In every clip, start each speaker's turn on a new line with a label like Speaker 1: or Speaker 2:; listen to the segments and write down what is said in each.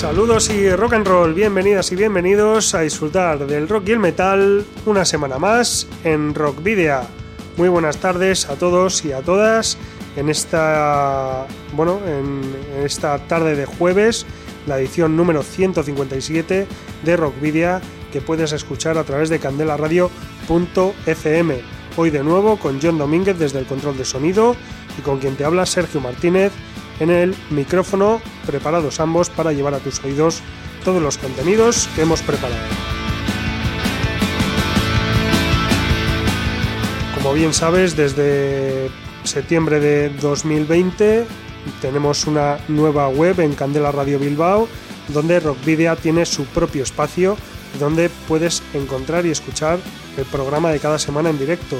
Speaker 1: Saludos y rock and roll, bienvenidas y bienvenidos a disfrutar del rock y el metal una semana más en Rock Video. Muy buenas tardes a todos y a todas en esta bueno, en esta tarde de jueves, la edición número 157 de Rock Video que puedes escuchar a través de candelaradio.fm. Hoy de nuevo con John Domínguez desde el control de sonido y con quien te habla Sergio Martínez en el micrófono, preparados ambos para llevar a tus oídos todos los contenidos que hemos preparado. Como bien sabes, desde septiembre de 2020 tenemos una nueva web en Candela Radio Bilbao, donde Rockvidia tiene su propio espacio donde puedes encontrar y escuchar el programa de cada semana en directo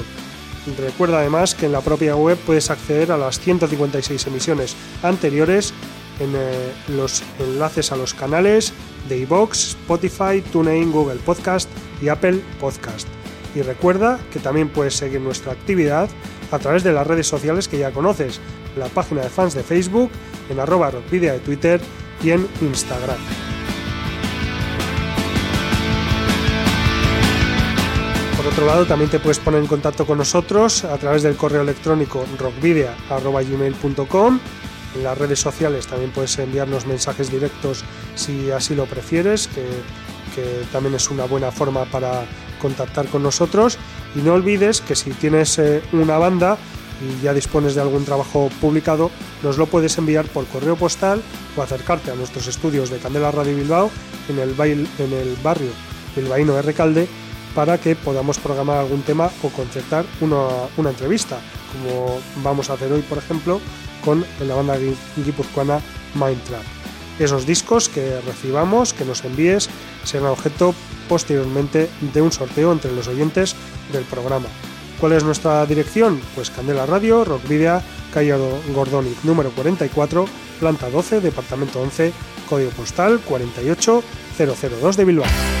Speaker 1: Recuerda además que en la propia web puedes acceder a las 156 emisiones anteriores en eh, los enlaces a los canales de iVoox, Spotify, TuneIn, Google Podcast y Apple Podcast. Y recuerda que también puedes seguir nuestra actividad a través de las redes sociales que ya conoces, la página de fans de Facebook, en arroba de Twitter y en Instagram. Por otro lado, también te puedes poner en contacto con nosotros a través del correo electrónico rockvidia.gmail.com en las redes sociales también puedes enviarnos mensajes directos si así lo prefieres, que, también es una buena forma para contactar con nosotros. Y no olvides que si tienes eh, una banda y ya dispones de algún trabajo publicado, nos lo puedes enviar por correo postal o acercarte a nuestros estudios de Candela Radio Bilbao en el, en el barrio bilbaíno de Recalde para que podamos programar algún tema o concertar una, entrevista, como vamos a hacer hoy, por ejemplo, con la banda guipuzcoana Mindtrap. Esos discos que recibamos, que nos envíes, serán objeto posteriormente de un sorteo entre los oyentes del programa. ¿Cuál es nuestra dirección? Pues Candela Radio, Rock Video, calle Gordoni, número 44, planta 12, departamento 11, código postal 48002 de Bilbao.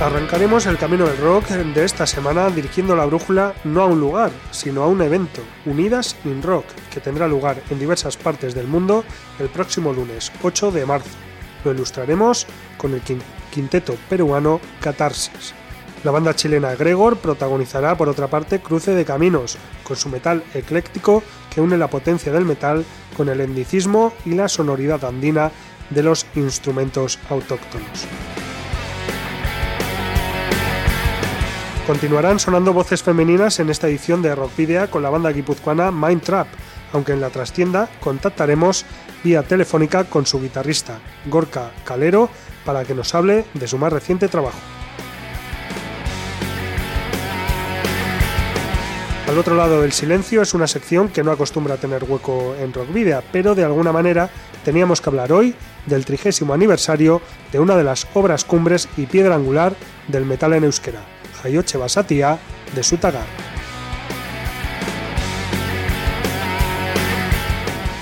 Speaker 1: Arrancaremos el camino del rock de esta semana dirigiendo la brújula no a un lugar, sino a un evento, Unidas in Rock, que tendrá lugar en diversas partes del mundo el próximo lunes 8 de marzo. Lo ilustraremos con el quinteto peruano Catarsis. La banda chilena Gregor protagonizará por otra parte Cruce de Caminos, con su metal ecléctico que une la potencia del metal con el endicismo y la sonoridad andina de los instrumentos autóctonos. Continuarán sonando voces femeninas en esta edición de Rockvidia con la banda guipuzcoana Mind Trap, aunque en la trastienda contactaremos vía telefónica con su guitarrista, Gorka Calero, para que nos hable de su más reciente trabajo. Al otro lado del silencio es una sección que no acostumbra a tener hueco en Rockvidia, pero de alguna manera teníamos que hablar hoy del trigésimo aniversario de una de las obras cumbres y piedra angular del metal en euskera, Hayoche Basatia de Sutagar.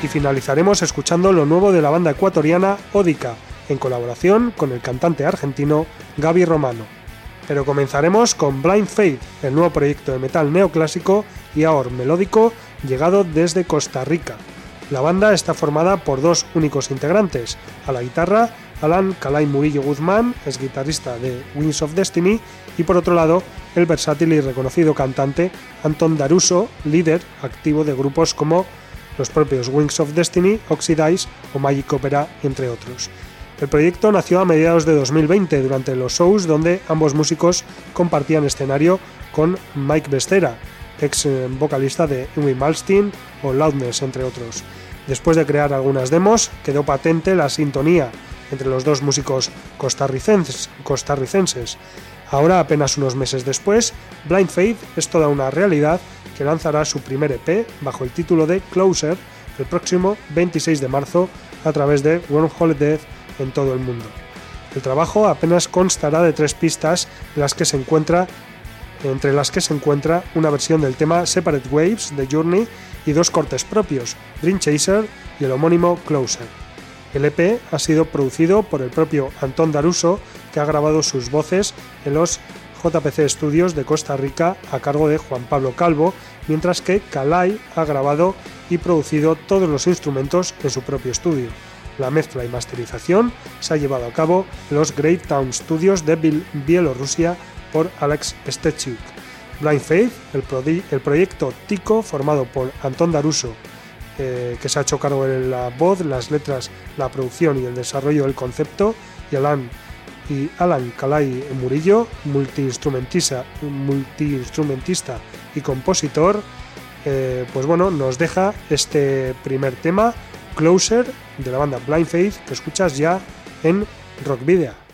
Speaker 1: Y finalizaremos escuchando lo nuevo de la banda ecuatoriana Odica, en colaboración con el cantante argentino Gaby Romano. Pero comenzaremos con Blind Faith, el nuevo proyecto de metal neoclásico y ahora melódico llegado desde Costa Rica. La banda está formada por dos únicos integrantes, a la guitarra Alan Calay Murillo Guzmán, es guitarrista de Wings of Destiny, y por otro lado, el versátil y reconocido cantante Anton Daruso, líder activo de grupos como los propios Wings of Destiny, Oxidize o Magic Opera, entre otros. El proyecto nació a mediados de 2020 durante los shows donde ambos músicos compartían escenario con Mike Bestera, ex eh, vocalista de Ingrid Malstein o Loudness, entre otros. Después de crear algunas demos, quedó patente la sintonía entre los dos músicos costarricenses. costarricenses. Ahora, apenas unos meses después, Blind Faith es toda una realidad que lanzará su primer EP bajo el título de Closer el próximo 26 de marzo a través de Wormhole Death en todo el mundo. El trabajo apenas constará de tres pistas las que se encuentra, entre las que se encuentra una versión del tema Separate Waves de Journey y dos cortes propios, Dream Chaser y el homónimo Closer. El EP ha sido producido por el propio Antón Daruso, que ha grabado sus voces en los JPC Studios de Costa Rica a cargo de Juan Pablo Calvo, mientras que Kalai ha grabado y producido todos los instrumentos en su propio estudio. La mezcla y masterización se ha llevado a cabo en los Great Town Studios de Bielorrusia por Alex Stechuk. Blind Faith, el, proyecto Tico formado por Antón Daruso, eh, que se ha hecho cargo de la voz, las letras, la producción y el desarrollo del concepto, y Alan, y Alan Calay Murillo, multiinstrumentista, multiinstrumentista y compositor, eh, pues bueno, nos deja este primer tema, Closer, de la banda Blind Faith, que escuchas ya en Rock Video.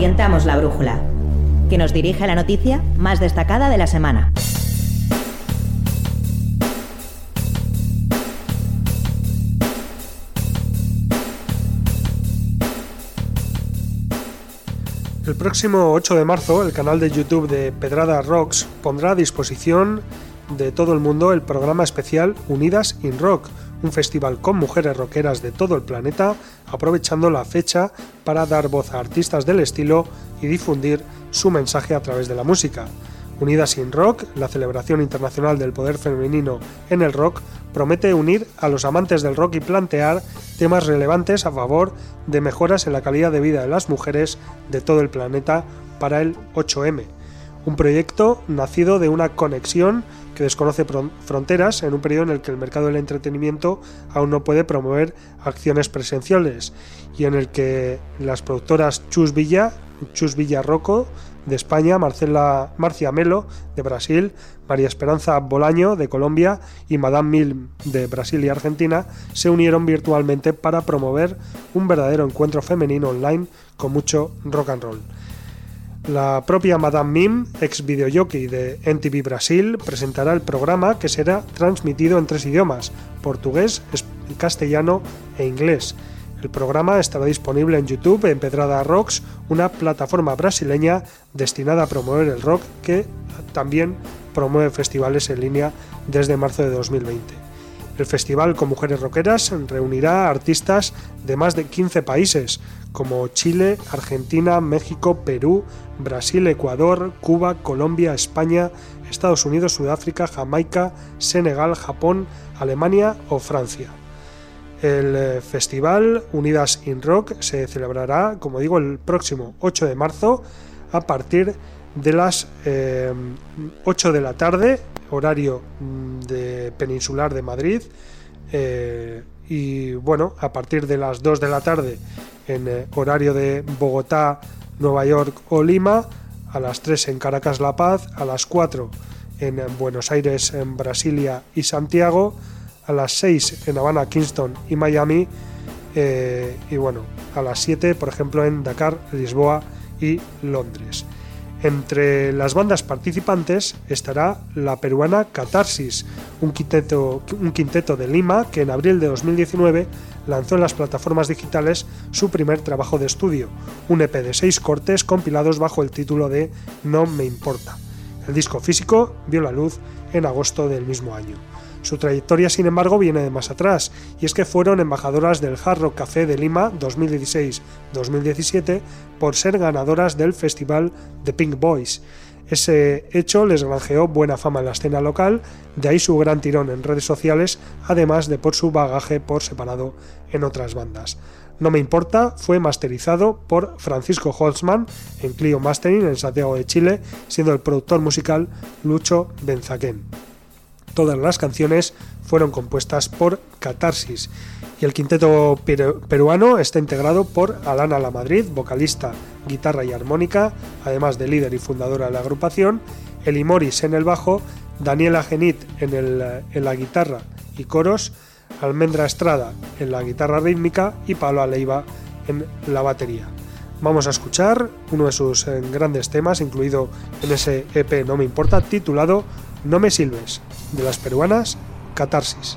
Speaker 2: Orientamos la brújula, que nos dirige a la noticia más destacada de la semana.
Speaker 1: El próximo 8 de marzo, el canal de YouTube de Pedrada Rocks pondrá a disposición de todo el mundo el programa especial Unidas in Rock, un festival con mujeres rockeras de todo el planeta, aprovechando la fecha para dar voz a artistas del estilo y difundir su mensaje a través de la música. Unidas in Rock, la celebración internacional del poder femenino en el rock, promete unir a los amantes del rock y plantear temas relevantes a favor de mejoras en la calidad de vida de las mujeres de todo el planeta para el 8M. Un proyecto nacido de una conexión que desconoce fronteras en un periodo en el que el mercado del entretenimiento aún no puede promover acciones presenciales y en el que las productoras Chus Villa, Chus Villa Rocco de España, Marcela Marcia Melo de Brasil, María Esperanza Bolaño de Colombia y Madame Mil de Brasil y Argentina se unieron virtualmente para promover un verdadero encuentro femenino online con mucho rock and roll. La propia Madame Mim, ex videojockey de NTV Brasil, presentará el programa que será transmitido en tres idiomas, portugués, castellano e inglés. El programa estará disponible en YouTube en Pedrada Rocks, una plataforma brasileña destinada a promover el rock que también promueve festivales en línea desde marzo de 2020. El festival con mujeres rockeras reunirá artistas de más de 15 países, como Chile, Argentina, México, Perú, Brasil, Ecuador, Cuba, Colombia, España, Estados Unidos, Sudáfrica, Jamaica, Senegal, Japón, Alemania o Francia. El eh, festival Unidas in Rock se celebrará, como digo, el próximo 8 de marzo a partir de las 8 eh, de la tarde horario mm, de peninsular de Madrid. Eh, y bueno, a partir de las 2 de la tarde en eh, horario de Bogotá, Nueva York o Lima, a las 3 en Caracas La Paz, a las 4 en Buenos Aires, en Brasilia y Santiago, a las 6 en Habana, Kingston y Miami, eh, y bueno, a las 7 por ejemplo en Dakar, Lisboa y Londres. Entre las bandas participantes estará la peruana Catarsis, un quinteto, de Lima que en abril de 2019 lanzó en las plataformas digitales su primer trabajo de estudio, un EP de seis cortes compilados bajo el título de No me importa. El disco físico vio la luz en agosto del mismo año. Su trayectoria, sin embargo, viene de más atrás, y es que fueron embajadoras del Hard Rock Café de Lima 2016-2017 por ser ganadoras del festival The Pink Boys. Ese hecho les granjeó buena fama en la escena local, de ahí su gran tirón en redes sociales, además de por su bagaje por separado en otras bandas. No me importa fue masterizado por Francisco Holzman en Clio Mastering en Santiago de Chile, siendo el productor musical Lucho Benzaquén. Todas las canciones fueron compuestas por Catarsis y el quinteto peruano está integrado por Alana La Madrid, vocalista, guitarra y armónica, además de líder y fundadora de la agrupación, Eli Morris en el bajo, Daniela Genit en, la guitarra y coros, Almendra Estrada en la guitarra rítmica y Pablo Aleiva en la batería. Vamos a escuchar uno de sus eh, grandes temas, incluido en ese EP No Me Importa, titulado No Me Silves de las peruanas Catarsis.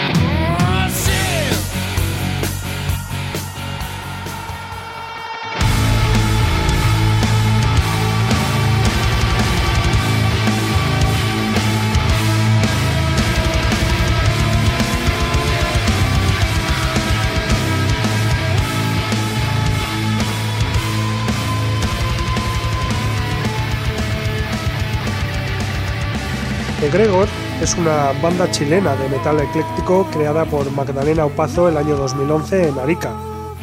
Speaker 1: Gregor es una banda chilena de metal ecléctico creada por Magdalena Opazo el año 2011 en Arica,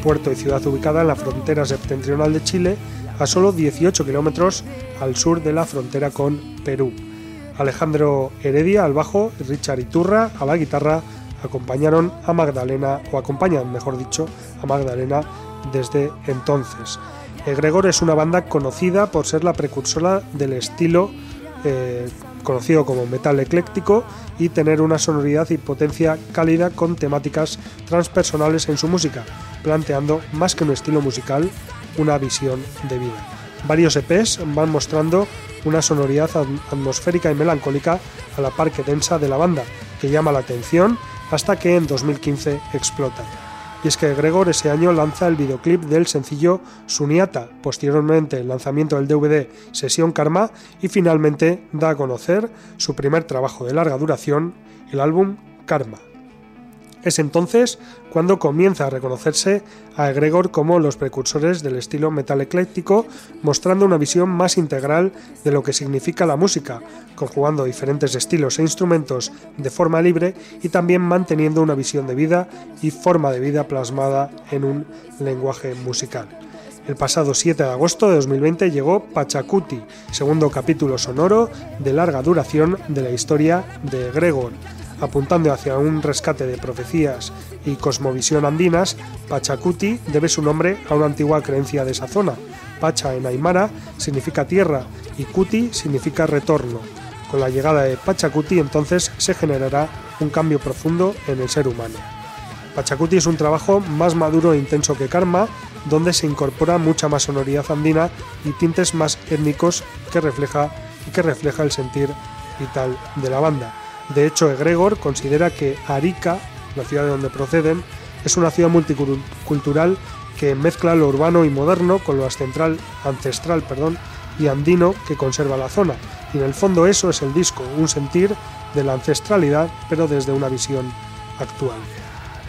Speaker 1: puerto y ciudad ubicada en la frontera septentrional de Chile, a solo 18 kilómetros al sur de la frontera con Perú. Alejandro Heredia al bajo y Richard Iturra a la guitarra acompañaron a Magdalena, o acompañan, mejor dicho, a Magdalena desde entonces. Gregor es una banda conocida por ser la precursora del estilo eh, conocido como metal ecléctico, y tener una sonoridad y potencia cálida con temáticas transpersonales en su música, planteando más que un estilo musical, una visión de vida. Varios EPs van mostrando una sonoridad atmosférica y melancólica a la par que densa de la banda, que llama la atención hasta que en 2015 explota y es que Gregor ese año lanza el videoclip del sencillo Suniata, posteriormente el lanzamiento del DVD Sesión Karma y finalmente da a conocer su primer trabajo de larga duración, el álbum Karma. Es entonces cuando comienza a reconocerse a Gregor como los precursores del estilo metal ecléctico, mostrando una visión más integral de lo que significa la música, conjugando diferentes estilos e instrumentos de forma libre y también manteniendo una visión de vida y forma de vida plasmada en un lenguaje musical. El pasado 7 de agosto de 2020 llegó Pachacuti, segundo capítulo sonoro de larga duración de la historia de Gregor apuntando hacia un rescate de profecías y cosmovisión andinas, Pachacuti debe su nombre a una antigua creencia de esa zona. Pacha en Aymara significa tierra y Cuti significa retorno. Con la llegada de Pachacuti entonces se generará un cambio profundo en el ser humano. Pachacuti es un trabajo más maduro e intenso que Karma, donde se incorpora mucha más sonoridad andina y tintes más étnicos que refleja que refleja el sentir vital de la banda. De hecho, Egregor considera que Arica, la ciudad de donde proceden, es una ciudad multicultural que mezcla lo urbano y moderno con lo ancestral, perdón, y andino que conserva la zona. Y en el fondo eso es el disco, un sentir de la ancestralidad, pero desde una visión actual.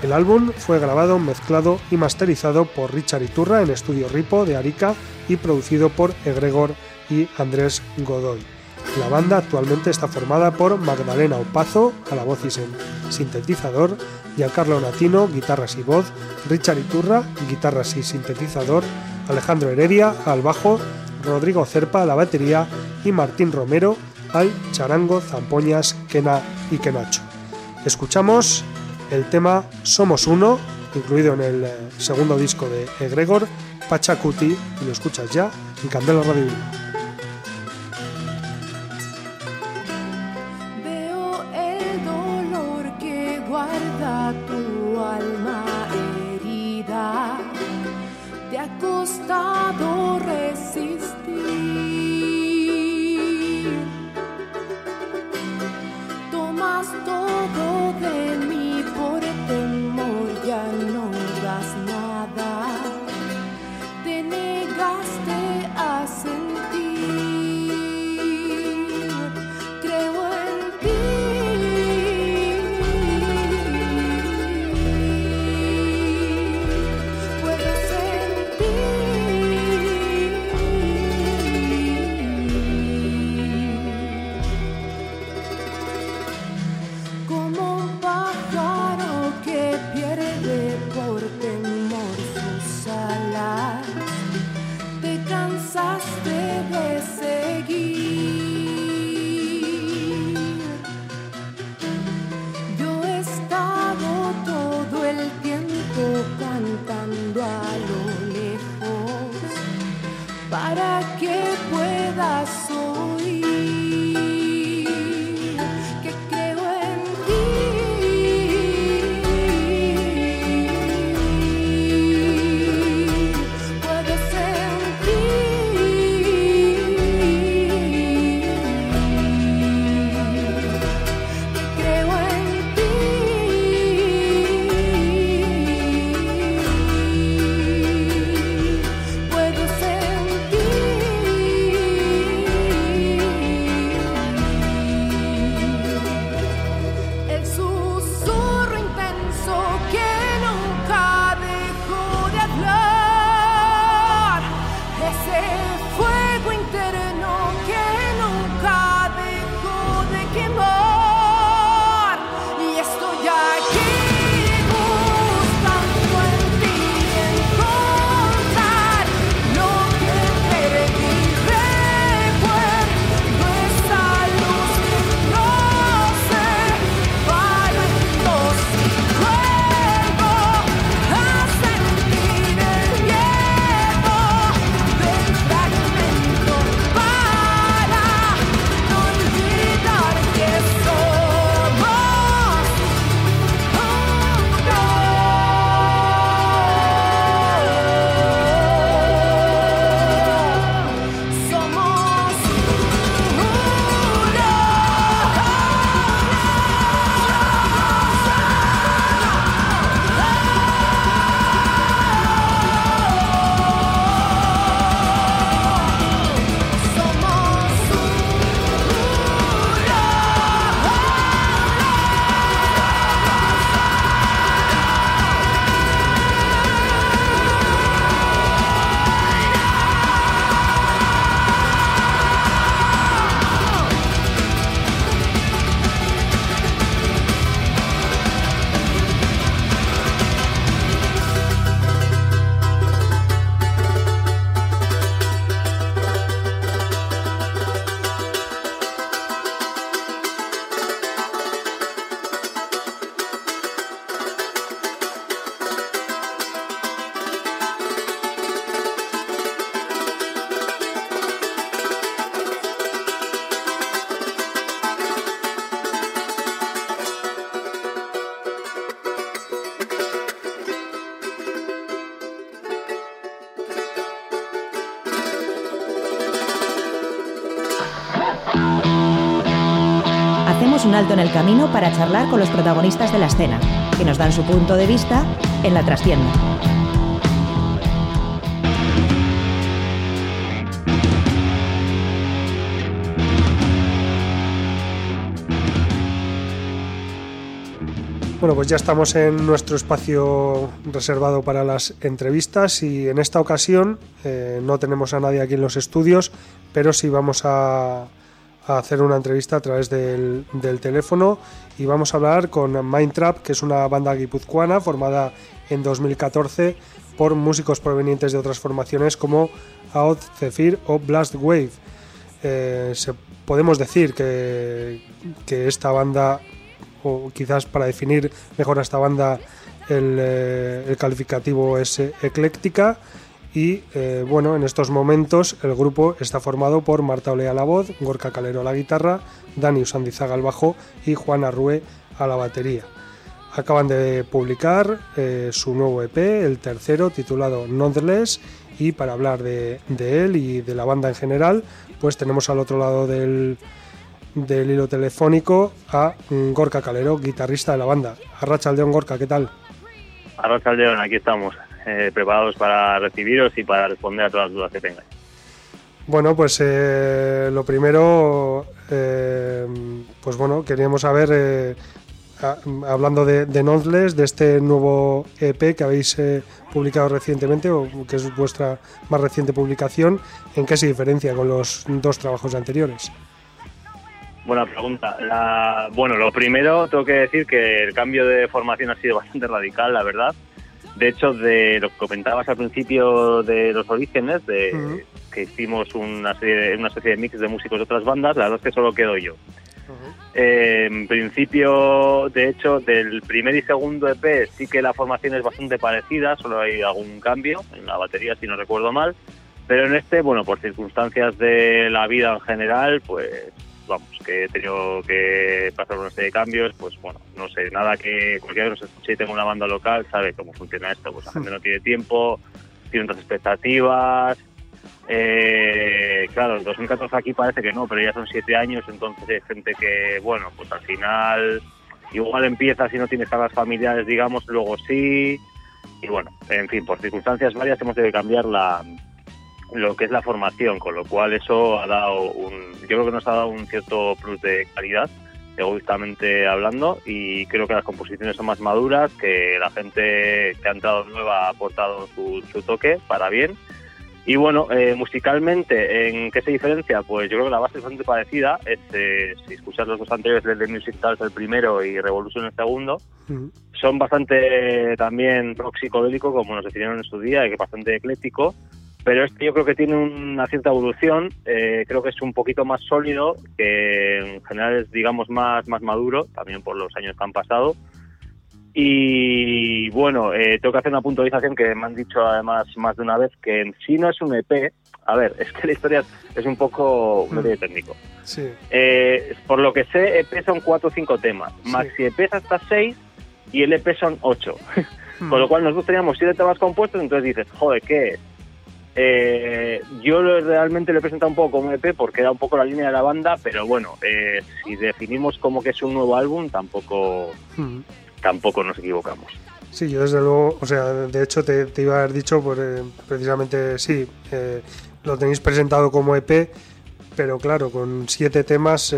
Speaker 1: El álbum fue grabado, mezclado y masterizado por Richard Iturra en Estudio Ripo de Arica y producido por Egregor y Andrés Godoy. La banda actualmente está formada por Magdalena Opazo, a la voz y sintetizador, Giancarlo Natino, guitarras y voz, Richard Iturra, guitarras y sintetizador, Alejandro Heredia, al bajo, Rodrigo Cerpa, a la batería y Martín Romero, al charango, zampoñas, quena y quenacho. Escuchamos el tema Somos Uno, incluido en el eh, segundo disco de Egregor, Pachacuti, y lo escuchas ya en Candela Radio
Speaker 3: como un
Speaker 2: alto en el camino para charlar con los protagonistas de la escena, que nos dan su punto de vista en la trastienda.
Speaker 1: Bueno, pues ya estamos en nuestro espacio reservado para las entrevistas y en esta ocasión eh, no tenemos a nadie aquí en los estudios, pero sí vamos a, hacer una entrevista a través del, teléfono y vamos a hablar con Mindtrap, que es una banda guipuzcoana formada en 2014 por músicos provenientes de otras formaciones como Out, Zephyr o Blast Wave. Eh, podemos decir que, que esta banda o quizás para definir mejor a esta banda el, eh, calificativo es eh, ecléctica y eh, bueno, en estos momentos el grupo está formado por Marta Olea a la voz, Gorka Calero a la guitarra, Dani Usandizaga al bajo y Juan Arrué a la batería. Acaban de publicar su nuevo EP, el tercero, titulado Nonetheless, y para hablar de, de él y de la banda en general, pues tenemos al otro lado del, del hilo telefónico a Gorka Calero, guitarrista de la banda. Arracha Aldeón Gorka, ¿qué tal?
Speaker 3: Arracha Aldeón, aquí estamos, eh, preparados para recibiros y para responder a todas las dudas que tengáis.
Speaker 1: Bueno, pues eh, lo primero, eh, pues bueno, queríamos saber, hablando de, de de este nuevo EP que habéis publicado recientemente, o que es vuestra más reciente publicación, ¿en qué se diferencia con los dos trabajos anteriores?
Speaker 3: Buena pregunta. La, bueno, lo primero, tengo que decir que el cambio de formación ha sido bastante radical, la verdad. De hecho, de lo que comentabas al principio de los orígenes, de que hicimos una serie, una especie de mix de músicos de otras bandas, la verdad es que solo quedo yo. Eh, en principio, de hecho, del primer y segundo EP sí que la formación es bastante parecida, solo hay algún cambio en la batería, si no recuerdo mal. Pero en este, bueno, por circunstancias de la vida en general, pues vamos, que he tenido que pasar una serie de cambios, pues bueno, no sé, nada que cualquiera que nos escuche y tenga una banda local sabe cómo funciona esto, pues la gente no tiene tiempo, tiene otras expectativas, eh, claro, en 2014 aquí parece que no, pero ya son siete años, entonces hay gente que, bueno, pues al final igual empieza si no tienes las familiares, digamos, luego sí, y bueno, en fin, por circunstancias varias hemos de cambiar la, lo que es la formación, con lo cual eso ha dado un, yo creo que nos ha dado un cierto plus de calidad, egoístamente hablando, y creo que las composiciones son más maduras, que la gente que ha entrado nueva ha aportado su, toque para bien. Y bueno, eh, musicalmente, ¿en qué se diferencia? Pues yo creo que la base es bastante parecida. Es, eh, si escuchas los dos anteriores, de Music Tales el primero y Revolution el segundo, son bastante también rock psicodélico, como nos definieron en su día, y que bastante ecléctico pero este yo creo que tiene una cierta evolución, eh, creo que es un poquito más sólido, que en general es digamos más, más maduro, también por los años que han pasado. Y bueno, eh, tengo que hacer una puntualización que me han dicho además más de una vez, que en sí no es un EP, a ver, es que la historia es un poco un medio técnico. Sí. Eh, por lo que sé, EP son cuatro o cinco temas, maxi EP es hasta seis y el EP son ocho. Con lo cual nosotros teníamos siete temas compuestos, entonces dices, joder, ¿qué es? Eh, yo realmente lo he presentado un poco como EP porque era un poco la línea de la banda, pero bueno, eh, si definimos como que es un nuevo álbum, tampoco, tampoco nos equivocamos.
Speaker 1: Sí, yo desde luego, o sea, de hecho te, iba a haber dicho, pues, eh, precisamente sí, lo tenéis presentado como EP, pero claro, con siete temas,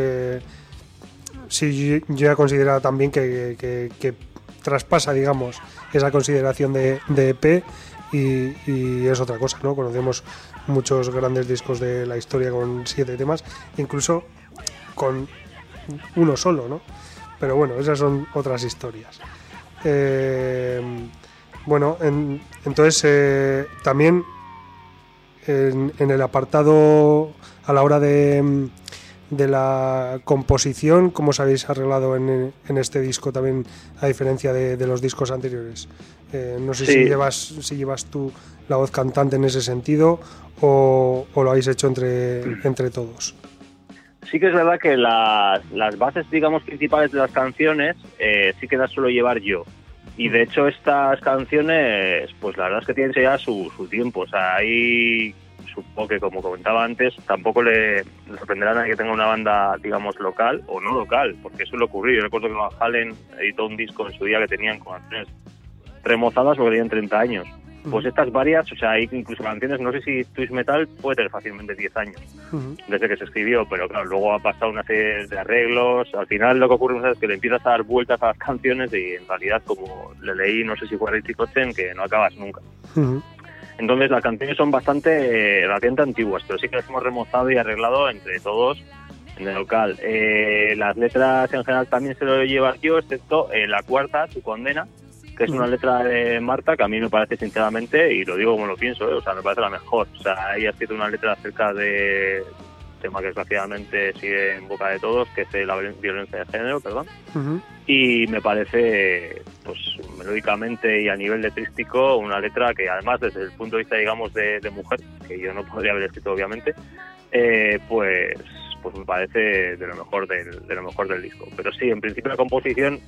Speaker 1: sí, yo he considerado también que, traspasa, digamos, esa consideración de, de EP y, es otra cosa, ¿no? Conocemos muchos grandes discos de la historia con siete temas, incluso con uno solo, ¿no? Pero bueno, esas son otras historias. Eh, bueno, entonces eh, también en, el apartado a la hora de, de la composición, ¿cómo os habéis arreglado en, en este disco también a diferencia de, de los discos anteriores? Eh, no sé si, llevas, si llevas tú la voz cantante en ese sentido o, lo habéis hecho entre, entre todos.
Speaker 3: Sí que es verdad que las, las bases, digamos, principales de las canciones eh, sí que las suelo llevar yo. Y de hecho estas canciones, pues la verdad es que tienen ya su, su tiempo. O sea, hay supongo que, como comentaba antes, tampoco le sorprenderá a nadie que tenga una banda, digamos, local o no local, porque eso le ocurrió. Yo recuerdo que Van Halen editó un disco en su día que tenían canciones remozadas porque tenían 30 años. Pues estas varias, o sea, hay incluso canciones, no sé si Twist Metal puede tener fácilmente 10 años desde que se escribió, pero claro, luego ha pasado una serie de arreglos. Al final lo que ocurre es que le empiezas a dar vueltas a las canciones y en realidad, como le leí, no sé si fue Richie Kotzen, que no acabas nunca. Entonces las canciones son bastante, relativamente antiguas, pero sí que las hemos remozado y arreglado entre todos en el local. Eh, las letras en general también se lo llevo yo, excepto eh, la cuarta, su condena, que es una letra de Marta que a mí me parece sinceramente, y lo digo como lo pienso, ¿eh? o sea, me parece la mejor. O sea, ella ha escrito una letra acerca de tema que desgraciadamente sigue en boca de todos, que es la violencia de género, perdón. Y me parece, pues melódicamente y a nivel letrístico, una letra que además desde el punto de vista, digamos, de, mujer, que yo no podría haber escrito obviamente, eh, pues pues me parece de lo mejor del, de lo mejor del disco. Pero sí, en principio la composición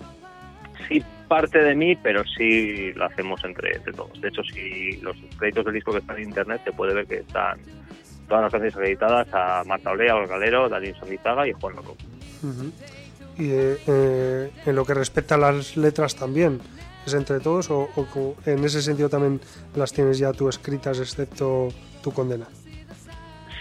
Speaker 3: sí parte de mí, pero sí lo hacemos entre, todos. De hecho, si los créditos del disco que están en internet, se puede ver que están todas las canciones acreditadas a Marta Olea, Olga Galero, Darín Sondizaga y Juan Loco.
Speaker 1: Y eh, eh, en lo que respecta a las letras también, ¿es entre todos o, en ese sentido también las tienes ya tú escritas excepto tu condena?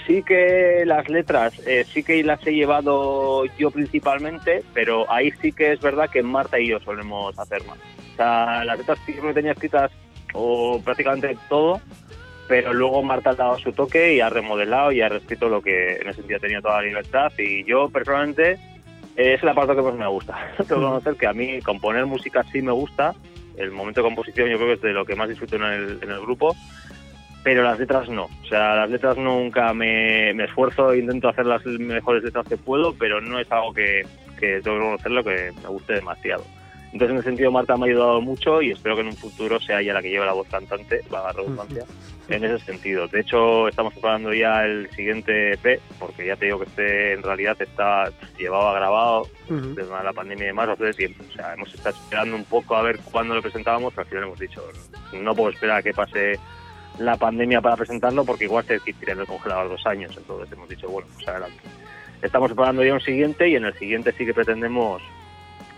Speaker 3: Sí que las letras, eh, sí que las he llevado yo principalmente, pero ahí sí que es verdad que Marta y yo solemos hacer más. O sea, las letras sí que me tenía escritas o prácticamente todo, pero luego Marta ha dado su toque y ha remodelado y ha reescrito lo que en ese sentido tenía toda la libertad y yo personalmente es la parte que más me gusta. Tengo que que a mí componer música sí me gusta, el momento de composición yo creo que es de lo que más disfruto en el, en el grupo, pero las letras no. O sea, las letras nunca me, me esfuerzo, intento hacer las mejores letras que puedo, pero no es algo que, que tengo que conocerlo que me guste demasiado. Entonces, en ese sentido, Marta me ha ayudado mucho y espero que en un futuro sea ella la que lleve la voz cantante, va a redundancia, en ese sentido. De hecho, estamos preparando ya el siguiente EP, porque ya te digo que este en realidad está llevado grabado desde la pandemia y demás hace tiempo. O sea, hemos estado esperando un poco a ver cuándo lo presentábamos, pero al final hemos dicho, no puedo esperar a que pase la pandemia para presentarlo porque igual se tiene el congelador dos años. Entonces hemos dicho, bueno, pues adelante. Estamos preparando ya un siguiente y en el siguiente sí que pretendemos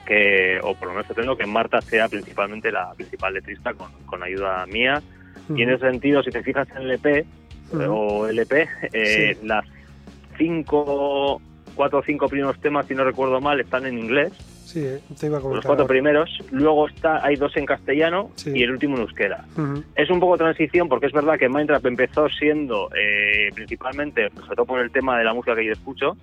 Speaker 3: que, o por lo menos pretendo que Marta sea principalmente la principal letrista con, con ayuda mía. Y en ese sentido, si te fijas en el EP o LP, eh, las cinco, cuatro o cinco primeros temas, si no recuerdo mal, están en inglés
Speaker 1: Sí, te iba a
Speaker 3: Los cuatro primeros. Luego está, hay dos en castellano y el último en euskera. Es un poco transición porque es verdad que Minecraft empezó siendo eh, principalmente, sobre todo por el tema de la música que yo escucho,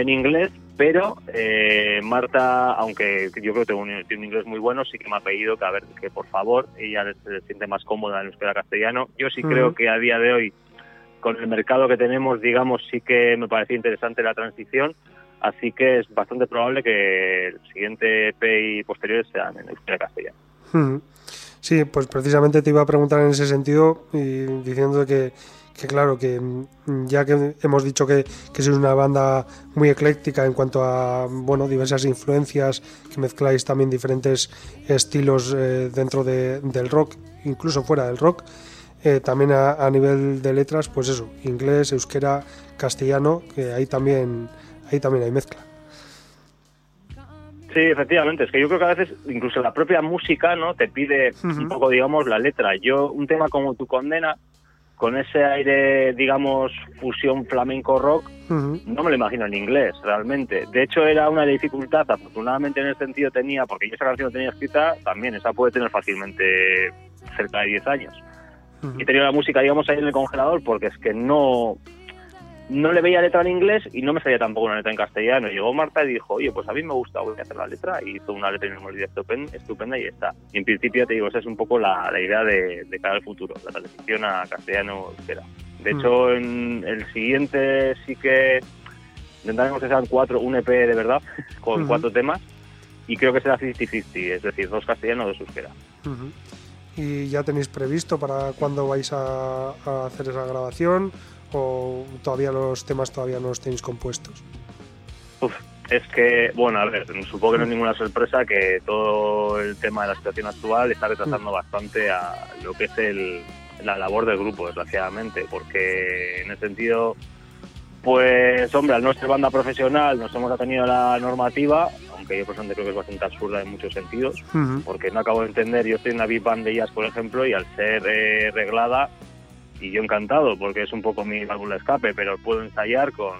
Speaker 3: en inglés, pero eh, Marta, aunque yo creo que tiene un, tiene un, inglés muy bueno, sí que me ha pedido que, a ver, que por favor ella se siente más cómoda en euskera castellano. Yo sí creo que a día de hoy, con el mercado que tenemos, digamos, sí que me parecía interesante la transición Así que es bastante probable que el siguiente EP y posteriores sean en euskera castellano.
Speaker 1: Sí, pues precisamente te iba a preguntar en ese sentido y diciendo que, que claro, que mm, ya que hemos dicho que, que sois una banda muy ecléctica en cuanto a bueno diversas influencias, que mezcláis también diferentes estilos eh, dentro del rock, incluso fuera del rock, eh, también a, a, nivel de letras, pues eso, inglés, euskera, castellano, que ahí también ahí también hay mezcla.
Speaker 3: Sí, efectivamente, es que yo creo que a veces incluso la propia música no te pide un poco, digamos, la letra. Yo, un tema como Tu Condena, con ese aire, digamos, fusión flamenco rock, no me lo imagino en inglés, realmente. De hecho, era una dificultad, afortunadamente en ese sentido tenía, porque yo esa canción tenía escrita, también esa puede tener fácilmente cerca de 10 años. Y tenía la música, digamos, ahí en el congelador, porque es que no, no le veía letra en inglés y no me salía tampoco una letra en castellano. Llegó Marta y dijo, oye, pues a mí me gusta, voy a hacer la letra. Y hizo una letra en memoria estupenda, estupenda y está. Y en principio, te digo, esa es un poco la, idea de, cara al futuro, la transición a castellano espera. De hecho, mm. en el siguiente sí que intentaremos que sean cuatro, un EP de verdad, con cuatro temas. Y creo que será 50-50, es decir, dos castellanos, dos euskera.
Speaker 1: ¿Y ya tenéis previsto para cuándo vais a hacer esa grabación? O todavía los temas todavía no los tenéis compuestos?
Speaker 3: Uf, es que, bueno, a ver, supongo que no es ninguna sorpresa que todo el tema de la situación actual está retrasando mm. bastante a lo que es el, la labor del grupo, desgraciadamente, porque en ese sentido, pues hombre, al no ser banda profesional nos hemos atenido a la normativa, aunque yo personalmente creo que es bastante absurda en muchos sentidos, porque no acabo de entender, yo estoy en una big band de jazz, por ejemplo, y al ser eh, reglada, y yo encantado, porque es un poco mi válvula escape, pero puedo ensayar con,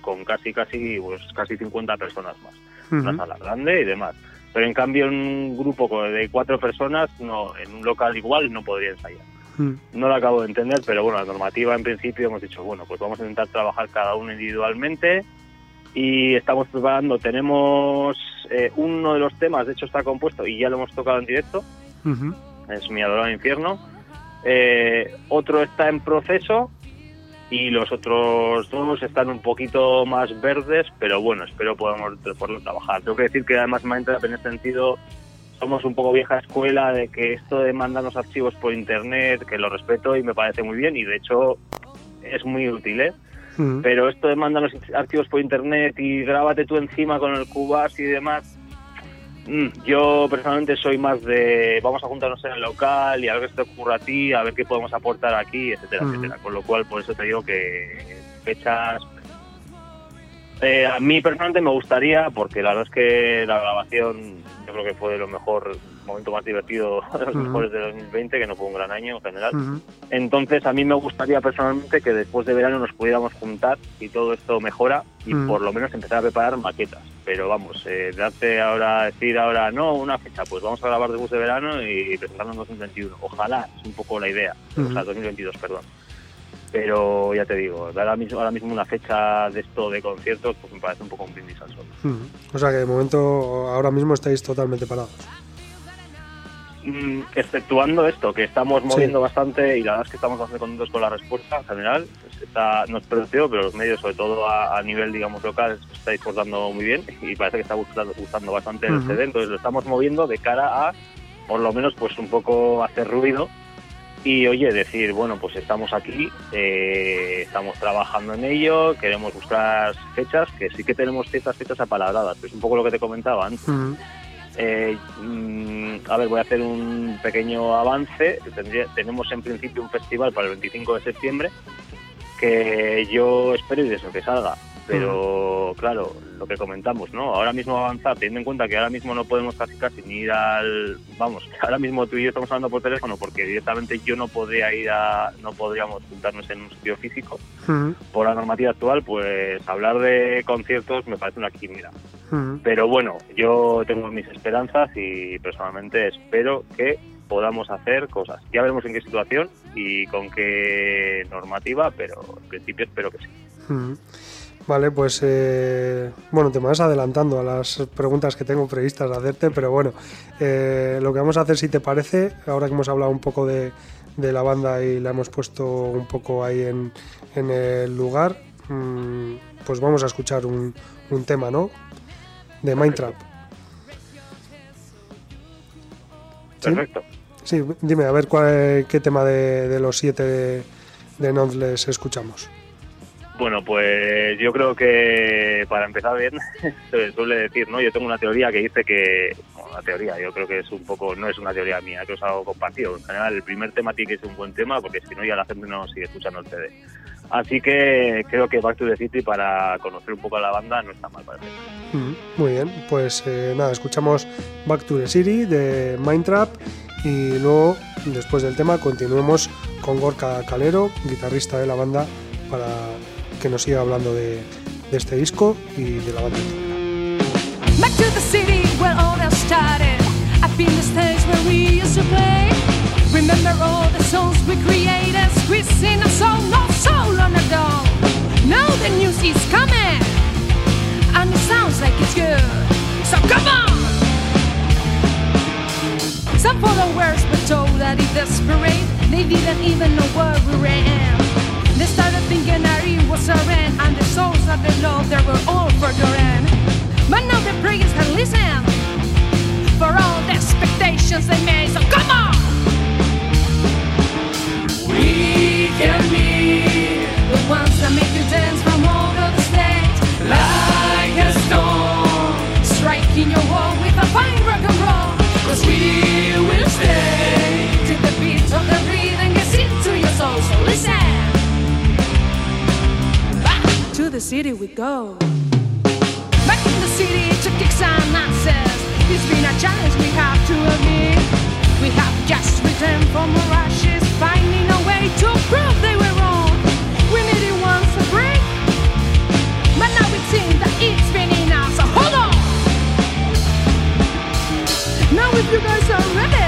Speaker 3: con casi, casi, pues, casi 50 personas más, una sala grande y demás. Pero en cambio en un grupo de cuatro personas, no, en un local igual no podría ensayar. Hmm. No lo acabo de entender, pero bueno, la normativa en principio hemos dicho, bueno, pues vamos a intentar trabajar cada uno individualmente y estamos preparando, tenemos eh, uno de los temas, de hecho está compuesto y ya lo hemos tocado en directo, es Mi Adorado Infierno, eh, otro está en proceso y los otros dos están un poquito más verdes, pero bueno, espero podamos poderlo trabajar. Tengo que decir que además en este sentido somos un poco vieja escuela de que esto de mandarnos archivos por internet, que lo respeto y me parece muy bien y de hecho es muy útil, ¿eh? Pero esto de mandarnos archivos por internet y grábate tú encima con el Cubase y demás, yo personalmente soy más de vamos a juntarnos en el local y a ver qué te ocurre a ti, a ver qué podemos aportar aquí, etcétera, etcétera. Con lo cual, por eso te digo que fechas. Eh, a mí personalmente me gustaría, porque la verdad es que la grabación yo creo que fue lo mejor momento más divertido de los mejores de 2020, que no fue un gran año en general. Entonces, a mí me gustaría personalmente que después de verano nos pudiéramos juntar y todo esto mejora y por lo menos empezar a preparar maquetas. Pero vamos, eh, darte ahora, decir ahora, no, una fecha, pues vamos a grabar después de verano y presentarnos en 2021. Ojalá, es un poco la idea, o sea, 2022, perdón pero ya te digo, ahora mismo, ahora mismo una fecha de esto de conciertos pues me parece un poco un brindis al sol.
Speaker 1: O sea que de momento ahora mismo estáis totalmente parados.
Speaker 3: Mm, exceptuando esto, que estamos moviendo bastante y la verdad es que estamos bastante contentos con la respuesta en general. Está, no es productivo, pero los medios, sobre todo a, nivel digamos local, se está exportando muy bien y parece que está gustando, gustando bastante el CD. Entonces lo estamos moviendo de cara a, por lo menos, pues un poco hacer ruido y oye, decir, bueno, pues estamos aquí, eh, estamos trabajando en ello, queremos buscar fechas, que sí que tenemos ciertas fechas apalabradas, es un poco lo que te comentaba antes. Eh, mm, a ver, voy a hacer un pequeño avance. tenemos en principio un festival para el 25 de septiembre que yo espero y deseo que salga. Pero claro, lo que comentamos, ¿no? Ahora mismo avanzar, teniendo en cuenta que ahora mismo no podemos casi casi ni ir al... Vamos, ahora mismo tú y yo estamos hablando por teléfono porque directamente yo no podría ir a... no podríamos juntarnos en un sitio físico. Por la normativa actual, pues hablar de conciertos me parece una quimera. Pero bueno, yo tengo mis esperanzas y personalmente espero que podamos hacer cosas. Ya veremos en qué situación y con qué normativa, pero en principio espero que sí.
Speaker 1: Vale, pues eh, bueno, te vas adelantando a las preguntas que tengo previstas de hacerte, pero bueno, eh, lo que vamos a hacer, si te parece, ahora que hemos hablado un poco de, la banda y la hemos puesto un poco ahí en, el lugar, mm, pues vamos a escuchar un, tema, ¿no? De Minecraft.
Speaker 3: Perfecto.
Speaker 1: Sí, dime, a ver cuál, qué tema de, los siete de, de escuchamos.
Speaker 3: Bueno, pues yo creo que para empezar bien, se suele decir, ¿no? Yo tengo una teoría que dice que, bueno, una teoría, yo creo que es un poco, no es una teoría mía, que es algo compartido. En general, el primer tema tiene que ser un buen tema, porque si no, ya la gente no sigue escuchando el CD. Así que creo que Back to the City para conocer un poco a la banda no está mal para
Speaker 1: mm, muy bien, pues eh, nada, escuchamos Back to the City de Mindtrap y luego, después del tema, continuemos con Gorka Calero, guitarrista de la banda, para que nos siga hablando de, de este disco y de la banda. Remember all the songs we created, squeezing a song, no soul on the door. Now the news is coming, and it sounds like it's good. So come on! Some followers were told that it's desperate, they didn't even know where we ran. They started thinking it was a end, and the souls that they loved, they were all for end. But now the prayers have listened for all the expectations they made. So come on! We can be the ones that make you dance from all over the stage, like a storm, striking your wall with a fine rock and roll. Cause we will stay the
Speaker 4: city we go. Back in the city to kick some answers. It's been a challenge we have to admit. We have just returned from our ashes, finding a way to prove they were wrong. We needed once a break, but now it seems that it's been enough. So hold on. Now if you guys are ready,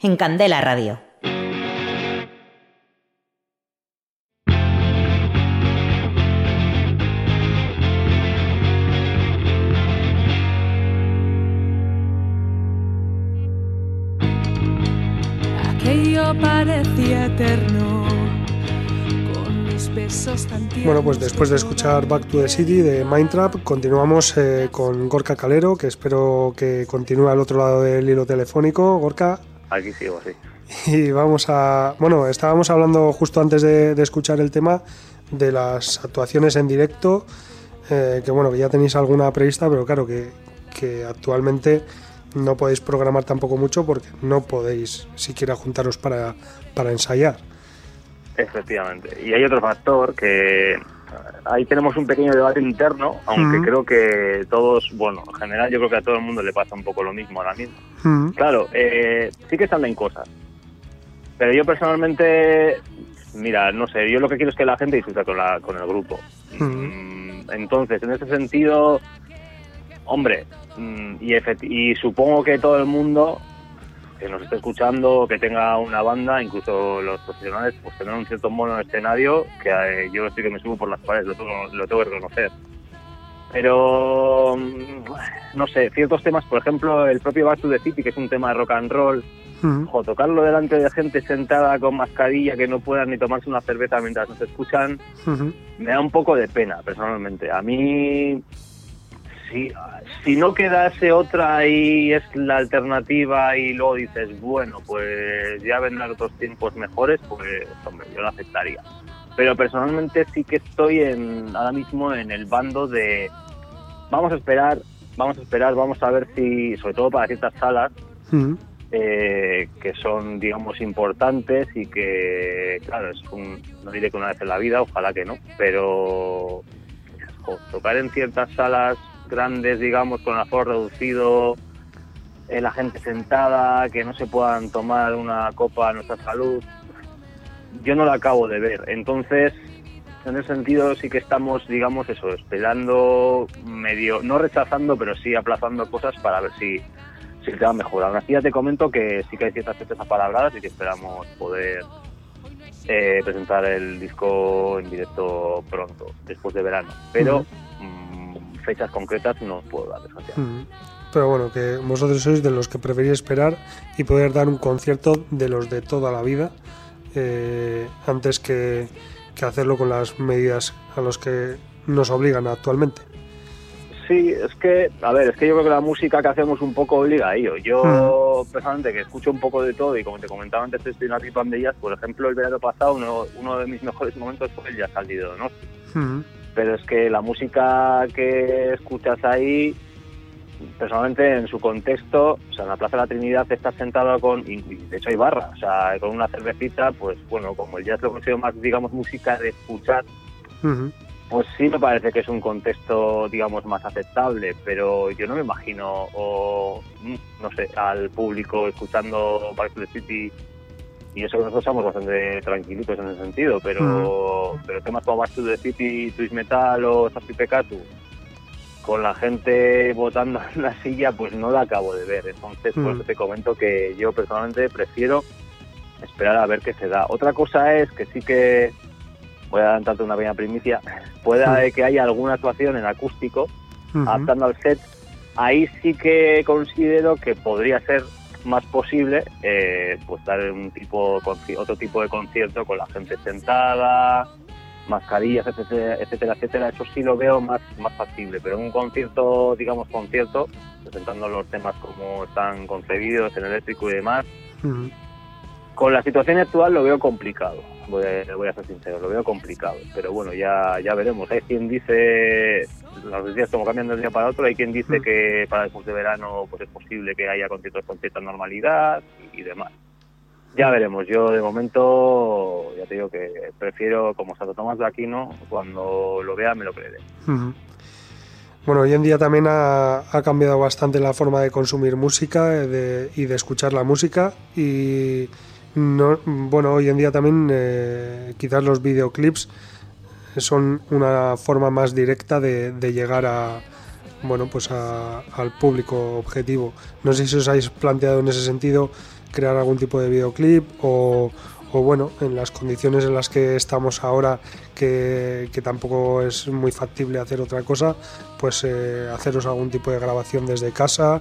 Speaker 2: En Candela Radio.
Speaker 1: Bueno, pues después de escuchar Back to the City de Mindtrap, continuamos eh, con Gorka Calero, que espero que continúe al otro lado del hilo telefónico. Gorka,
Speaker 3: Aquí sigo, sí.
Speaker 1: y vamos a. Bueno, estábamos hablando justo antes de, de escuchar el tema de las actuaciones en directo, eh, que bueno, que ya tenéis alguna prevista, pero claro que, que actualmente no podéis programar tampoco mucho porque no podéis siquiera juntaros para, para ensayar.
Speaker 3: Efectivamente. Y hay otro factor que ahí tenemos un pequeño debate interno, aunque creo que todos, bueno, en general yo creo que a todo el mundo le pasa un poco lo mismo ahora mismo. Claro, eh, sí que salen cosas. Pero yo personalmente, mira, no sé, yo lo que quiero es que la gente disfrute con, la, con el grupo. Mm, Entonces, en ese sentido, hombre, mm, y, y supongo que todo el mundo que nos esté escuchando, que tenga una banda, incluso los profesionales, pues tendrán un cierto mono en el escenario que eh, yo estoy que me subo por las paredes, lo tengo, lo tengo que reconocer. Pero, mm, no sé, ciertos temas, por ejemplo, el propio Back to the City, que es un tema de rock and roll, ojo, tocarlo delante de gente sentada con mascarilla que no puedan ni tomarse una cerveza mientras nos escuchan, me da un poco de pena, personalmente. A mí, si, si no quedase otra y es la alternativa y luego dices, bueno, pues ya vendrán otros tiempos mejores, pues, hombre, yo lo aceptaría. Pero personalmente sí que estoy en, ahora mismo en el bando de, vamos a esperar, vamos a esperar, vamos a ver si, sobre todo para ciertas salas,
Speaker 1: Mm,
Speaker 3: eh, que son, digamos, importantes y que, claro, es un, no diré que una vez en la vida, ojalá que no, pero tocar en ciertas salas grandes, digamos, con aforo reducido, eh, la gente sentada, que no se puedan tomar una copa a nuestra salud, yo no la acabo de ver. Entonces, en ese sentido sí que estamos, digamos, eso, esperando medio, no rechazando, pero sí aplazando cosas para ver si, si el tema mejora. Aún así ya te comento que sí que hay ciertas fechas apalabradas y que esperamos poder eh, presentar el disco en directo pronto, después de verano. Pero mm, fechas concretas no puedo dar, desgraciadamente.
Speaker 1: Pero bueno, que vosotros sois de los que preferís esperar y poder dar un concierto de los de toda la vida eh, antes que, que hacerlo con las medidas a los que nos obligan actualmente.
Speaker 3: Sí, es que, a ver, es que yo creo que la música que hacemos un poco obliga a ello. Yo, personalmente, que escucho un poco de todo y como te comentaba antes, estoy en una pipa de ellas, por ejemplo, el verano pasado uno, uno de mis mejores momentos fue el Jazz al Lido, ¿no?
Speaker 1: Mm,
Speaker 3: Pero es que la música que escuchas ahí personalmente en su contexto, o sea, en la Plaza de la Trinidad está sentado con, y de hecho hay barra, o sea, con una cervecita, pues bueno, como el jazz lo considero más, digamos, música de escuchar, pues sí me parece que es un contexto, digamos, más aceptable, pero yo no me imagino, o mm, no sé, al público escuchando Back to the City, y eso que nosotros somos bastante tranquilitos en ese sentido, pero, pero temas como to the City, Twist Metal o Safi Pecatu, con la gente votando en la silla, pues no la acabo de ver. Entonces,
Speaker 1: Mm.
Speaker 3: pues te comento que yo personalmente prefiero esperar a ver qué se da. Otra cosa es que sí que voy a adelantarte una pequeña primicia, pueda
Speaker 1: Mm.
Speaker 3: que haya alguna actuación en acústico adaptando al set, ahí sí que considero que podría ser más posible eh, pues dar un tipo otro tipo de concierto con la gente sentada, mascarillas, etcétera, etcétera, etcétera. Eso sí lo veo más, más factible, pero un concierto, digamos concierto, presentando los temas como están concebidos en eléctrico y demás, con la situación actual lo veo complicado, voy a, voy a ser sincero, lo veo complicado, pero bueno, ya, ya veremos. Hay quien dice, los días como cambian de un día para otro, hay quien dice
Speaker 1: Mm.
Speaker 3: que para después de verano pues es posible que haya conciertos con cierta normalidad y, demás. Ya veremos, yo de momento ya te digo que prefiero como Santo Tomás de Aquino, cuando lo vea me lo creeré.
Speaker 1: Bueno, hoy en día también ha, ha cambiado bastante la forma de consumir música eh, de- y de escuchar la música y no, bueno, hoy en día también eh, quizás los videoclips son una forma más directa de, de llegar a bueno pues a- al público objetivo. No sé si os habéis planteado en ese sentido crear algún tipo de videoclip o, o bueno, en las condiciones en las que estamos ahora, que, que tampoco es muy factible hacer otra cosa, pues eh, haceros algún tipo de grabación desde casa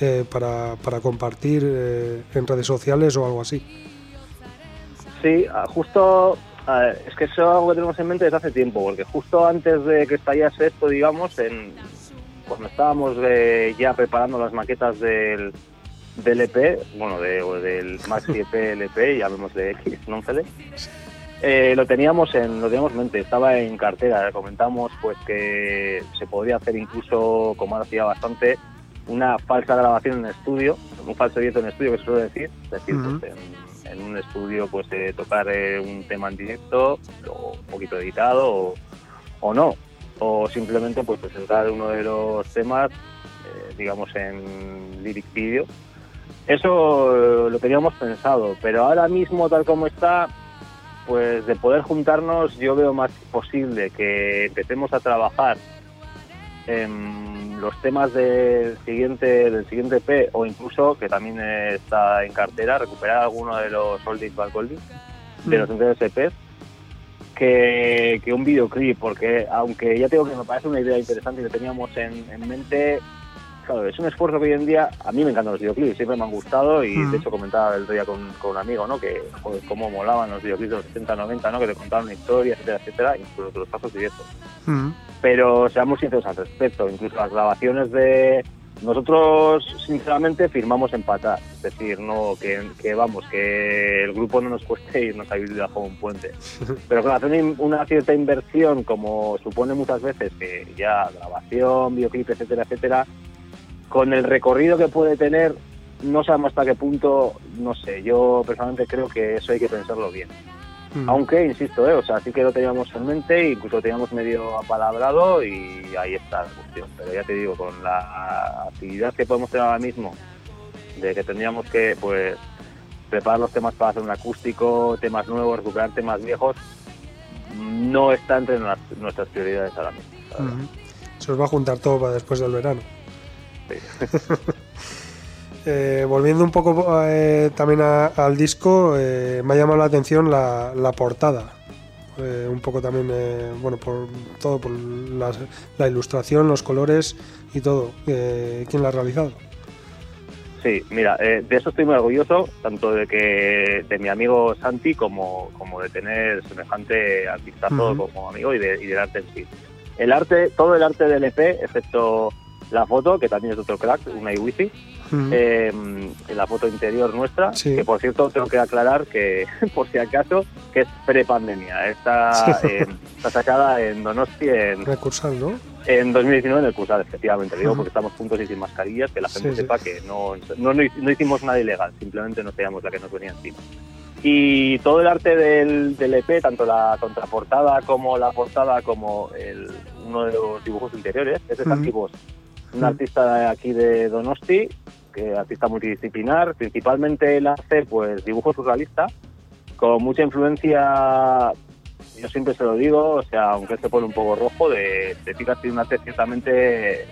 Speaker 1: eh, para, para compartir eh, en redes sociales o algo así.
Speaker 3: Sí, ah, ah, es que eso es algo que tenemos en mente desde hace tiempo, porque justo antes de que estallase esto, digamos, en, cuando estábamos eh, ya preparando las maquetas del, del EP, bueno, de, o del Maxi EP, LP, llamémosle X, no eh, lo teníamos en lo teníamos en mente, estaba en cartera, comentamos pues que se podía hacer incluso, como ahora hacía bastante, una falsa grabación en estudio, un falso directo en estudio que se suele decir, es decir, pues, en, en un estudio pues eh, tocar un tema en directo, o un poquito editado o, o no, o simplemente pues presentar uno de los temas, eh, digamos en lyric video. Eso eh, lo teníamos pensado, pero ahora mismo tal como está, pues de poder juntarnos yo veo más posible que empecemos a trabajar en los temas del siguiente del siguiente EP o incluso que también está en cartera recuperar alguno de los oldies back oldies de los anteriores EPs que, que un videoclip porque aunque ya tengo que me parece una idea interesante que teníamos en, en mente claro, es un esfuerzo que hoy en día a mí me encantan los videoclips, siempre me han gustado y de hecho comentaba el otro día con, con un amigo, ¿no? Que joder, cómo molaban los videoclips de los 70, 90, ¿no? Que te contaban una historia, etcétera, etcétera, incluso los pasos directos.
Speaker 1: Ujú.
Speaker 3: Pero seamos sinceros al respecto, incluso las grabaciones de nosotros sinceramente firmamos empatar, es decir, no que, que vamos, que el grupo no nos cueste irnos a vivir bajo un puente. Pero con hacer una, una cierta inversión, como supone muchas veces que ya grabación, videoclip, etcétera, etcétera, con el recorrido que puede tener, no sabemos hasta qué punto, no sé, yo personalmente creo que eso hay que pensarlo bien.
Speaker 1: Ujú.
Speaker 3: Aunque, insisto, ¿eh? o sea, sí que lo teníamos en mente, incluso lo teníamos medio apalabrado y ahí está la cuestión. Pero ya te digo, con la actividad que podemos tener ahora mismo, de que tendríamos que, pues, preparar los temas para hacer un acústico, temas nuevos, recuperar temas viejos, no está entre nuestras prioridades ahora mismo.
Speaker 1: Se os va a juntar todo para después del verano. Eh, volviendo un poco eh, también a- al disco, eh, me ha llamado la atención la, la portada. Un poco también, bueno, por todo, por las- la ilustración, los colores y todo. ¿Quién la ha realizado?
Speaker 3: Sí, mira, de eso estoy muy orgulloso, tanto de que de mi amigo Santi como, como de tener semejante artistazo
Speaker 1: Ujú.
Speaker 3: como amigo y, de, y del arte en sí. El arte, todo el arte del EP, excepto la foto, que también es otro crack, una Iwifi,
Speaker 1: Ujú.
Speaker 3: eh, la foto interior nuestra,
Speaker 1: Sí.
Speaker 3: que por cierto tengo que aclarar que, por si acaso, que es pre-pandemia. Está,
Speaker 1: Sí.
Speaker 3: eh, está sacada en Donosti en,
Speaker 1: Recursal, ¿no?
Speaker 3: En 2019 en el Cursal, efectivamente, digo
Speaker 1: Ujú.
Speaker 3: porque estamos juntos y sin mascarillas, que la gente
Speaker 1: Sí,
Speaker 3: sepa que no, no, no hic- no hicimos nada ilegal, simplemente no teníamos la que nos venía encima. Y todo el arte del, del EP, tanto la contraportada como la portada, como el, uno de los dibujos interiores, es de. Santi Bosch, un
Speaker 1: Ujú.
Speaker 3: artista de aquí de Donosti, que artista multidisciplinar, principalmente él hace pues dibujo surrealista, con mucha influencia, yo siempre se lo digo, o sea, aunque se pone un poco rojo, de, de Picasso tiene un arte ciertamente,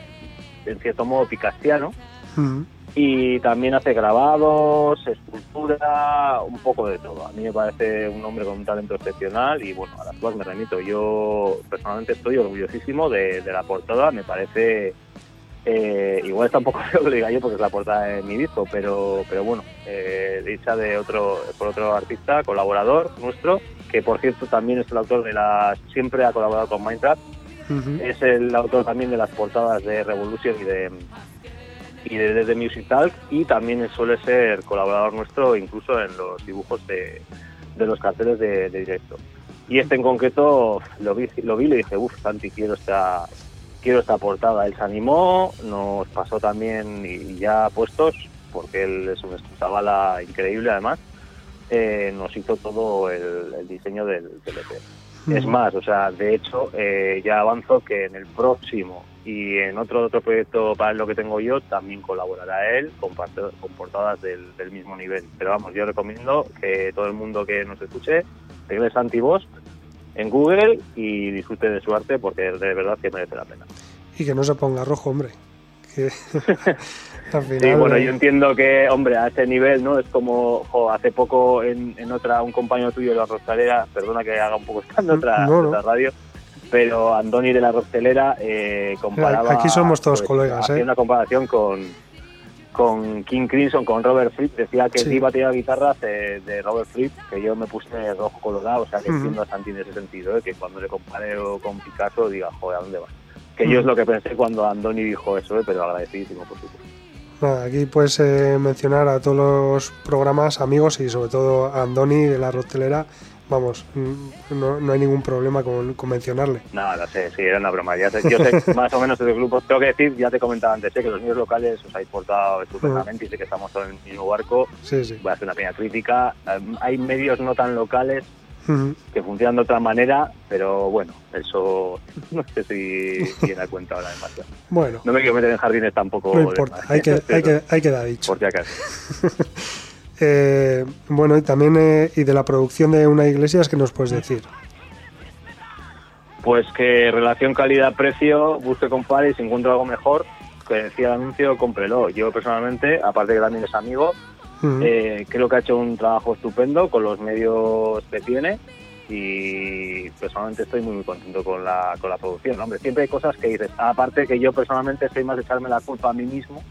Speaker 3: en cierto modo, picassiano,
Speaker 1: Ujú.
Speaker 3: y también hace grabados, escultura, un poco de todo. A mí me parece un hombre con un talento excepcional y bueno, a las cuales me remito. Yo personalmente estoy orgullosísimo de, de la portada, me parece... eh, igual está un poco feo que lo diga yo porque es la portada de mi disco, pero, pero bueno, eh, dicha de otro, por otro artista, colaborador nuestro, que por cierto también es el autor de las, siempre ha colaborado con Minecraft, es el autor también de las portadas de Revolution y de y de Desde Music Talk y también suele ser colaborador nuestro incluso en los dibujos de, de los carteles de, de directo. Y este en concreto lo vi, lo vi y le dije, uff, Santi, quiero esta, quiero esta portada. Él se animó, nos pasó también y ya puestos, porque él es un chavala increíble además, eh, nos hizo todo el, el diseño del, del EP. Es
Speaker 1: Ujú.
Speaker 3: más, o sea, de hecho, eh, ya avanzo que en el próximo y en otro otro proyecto para lo que tengo yo también colaborará él con, con portadas del, del mismo nivel. Pero vamos, yo recomiendo que todo el mundo que nos escuche pegue Santi Bosch en Google y disfrute de su arte porque de verdad que merece la pena.
Speaker 1: Y que no se ponga rojo, hombre. Que al final.
Speaker 3: Sí, bueno, yo entiendo que, hombre, a ese nivel, ¿no? Es como, jo, hace poco en, en otra, un compañero tuyo de la Rostalera, perdona que haga un poco estando otra,
Speaker 1: No, no.
Speaker 3: otra radio, pero Andoni de la Rostelera eh, comparaba...
Speaker 1: Aquí somos todos
Speaker 3: pues,
Speaker 1: colegas,
Speaker 3: Hacía
Speaker 1: ¿eh?
Speaker 3: una comparación con, con King Crimson, con Robert Fripp, decía que
Speaker 1: Sí.
Speaker 3: iba a tirar guitarras eh, de Robert Fripp, que yo me puse rojo colorado, o sea que
Speaker 1: Ujú.
Speaker 3: entiendo a Santi en ese sentido, ¿eh? que cuando le comparo con Picasso diga, joder, ¿a dónde vas? Que yo es lo que pensé cuando Andoni dijo eso, ¿eh? pero agradecidísimo, por supuesto.
Speaker 1: Nada, aquí puedes eh, mencionar a todos los programas amigos y sobre todo a Andoni de la Rostelera. Vamos, mm, no, no hay ningún problema con, con mencionarle.
Speaker 3: No, no sé, sí, era una broma. Ya sé, yo sé más o menos de grupos. Tengo que decir, ya te comentaba antes, sé que los medios locales os habéis portado estupendamente y sé que estamos todos en el mismo barco.
Speaker 1: Sí, sí.
Speaker 3: Voy a hacer una pequeña crítica. Hay medios no tan locales
Speaker 1: Ujú.
Speaker 3: que funcionan de otra manera, pero bueno, eso no sé si viene a cuenta ahora demasiado.
Speaker 1: Bueno,
Speaker 3: No me quiero meter en jardines tampoco.
Speaker 1: no importa, hay que,
Speaker 3: pero
Speaker 1: hay que, hay que dar dicho.
Speaker 3: Por si acaso.
Speaker 1: Eh, bueno, y también eh, y de la producción de una iglesia, ¿qué nos puedes decir?
Speaker 3: Pues que relación calidad-precio, busque, compare y si encuentra algo mejor, que decía el anuncio, cómprelo. Yo personalmente, aparte que también es amigo. Eh, creo que ha hecho un trabajo estupendo con los medios que tiene y personalmente estoy muy, muy contento con la, con la producción. Hombre, siempre hay cosas que dices, aparte que yo personalmente soy más de echarme la culpa a mí mismo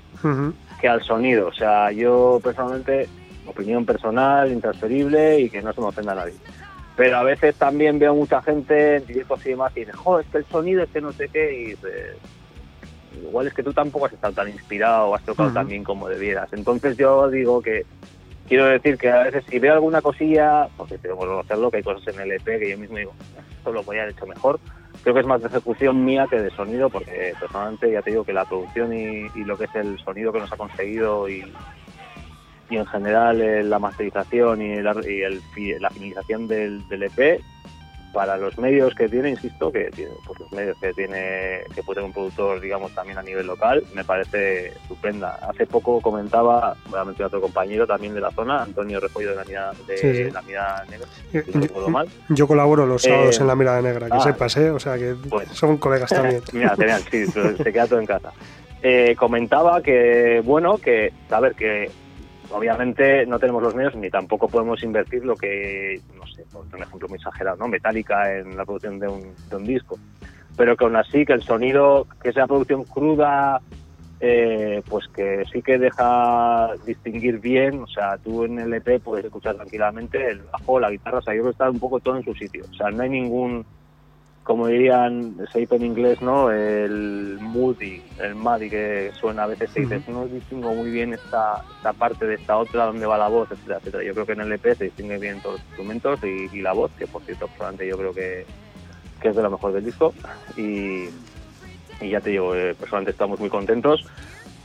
Speaker 3: que al sonido. O sea, yo personalmente, opinión personal, intransferible y que no se me ofenda a nadie. Pero a veces también veo mucha gente en directos y demás y dice, joder, es que el sonido es que no sé qué y igual es que tú tampoco has estado tan inspirado o has tocado
Speaker 1: Ujú.
Speaker 3: tan bien como debieras. Entonces yo digo que quiero decir que a veces si veo alguna cosilla, porque tengo que reconocerlo, que hay cosas en el EP que yo mismo digo, esto lo podía haber hecho mejor. Creo que es más de ejecución mía que de sonido, porque personalmente ya te digo que la producción y, y lo que es el sonido que nos ha conseguido y, y en general eh, la masterización y, la, y el la finalización del, del EP para los medios que tiene, insisto, que tiene, pues los medios que tiene, que puede tener un productor, digamos, también a nivel local, me parece estupenda. Hace poco comentaba, voy a otro compañero también de la zona, Antonio Repollo de la Mirada, de
Speaker 1: Sí, sí.
Speaker 3: la mirada Negra,
Speaker 1: Eh,
Speaker 3: si no recuerdo mal.
Speaker 1: Yo colaboro los sábados
Speaker 3: Eh,
Speaker 1: en la Mirada Negra, que
Speaker 3: ah,
Speaker 1: sepas, ¿eh? O sea, que
Speaker 3: pues.
Speaker 1: son colegas también.
Speaker 3: Mira, genial, sí, se queda todo en casa. Eh, comentaba que, bueno, que, a ver, que obviamente no tenemos los medios ni tampoco podemos invertir lo que, no sé, por un ejemplo muy exagerado, ¿no? Metálica en la producción de un, de un disco. Pero que aún así, que el sonido, que sea producción cruda, eh, pues que sí que deja distinguir bien, o sea, tú en el EP puedes escuchar tranquilamente el bajo, la guitarra, o sea, yo creo que está un poco todo en su sitio, o sea, no hay ningún, como dirían, se dice en inglés, ¿no? El moody, el muddy que suena a veces, se dice, no distingo muy bien esta, esta parte de esta otra, dónde va la voz, etcétera, etcétera. Yo creo que en el EP se distingue bien todos los instrumentos y, y la voz, que por cierto, personalmente yo creo que, que es de lo mejor del disco. Y, y ya te digo, eh, personalmente estamos muy contentos.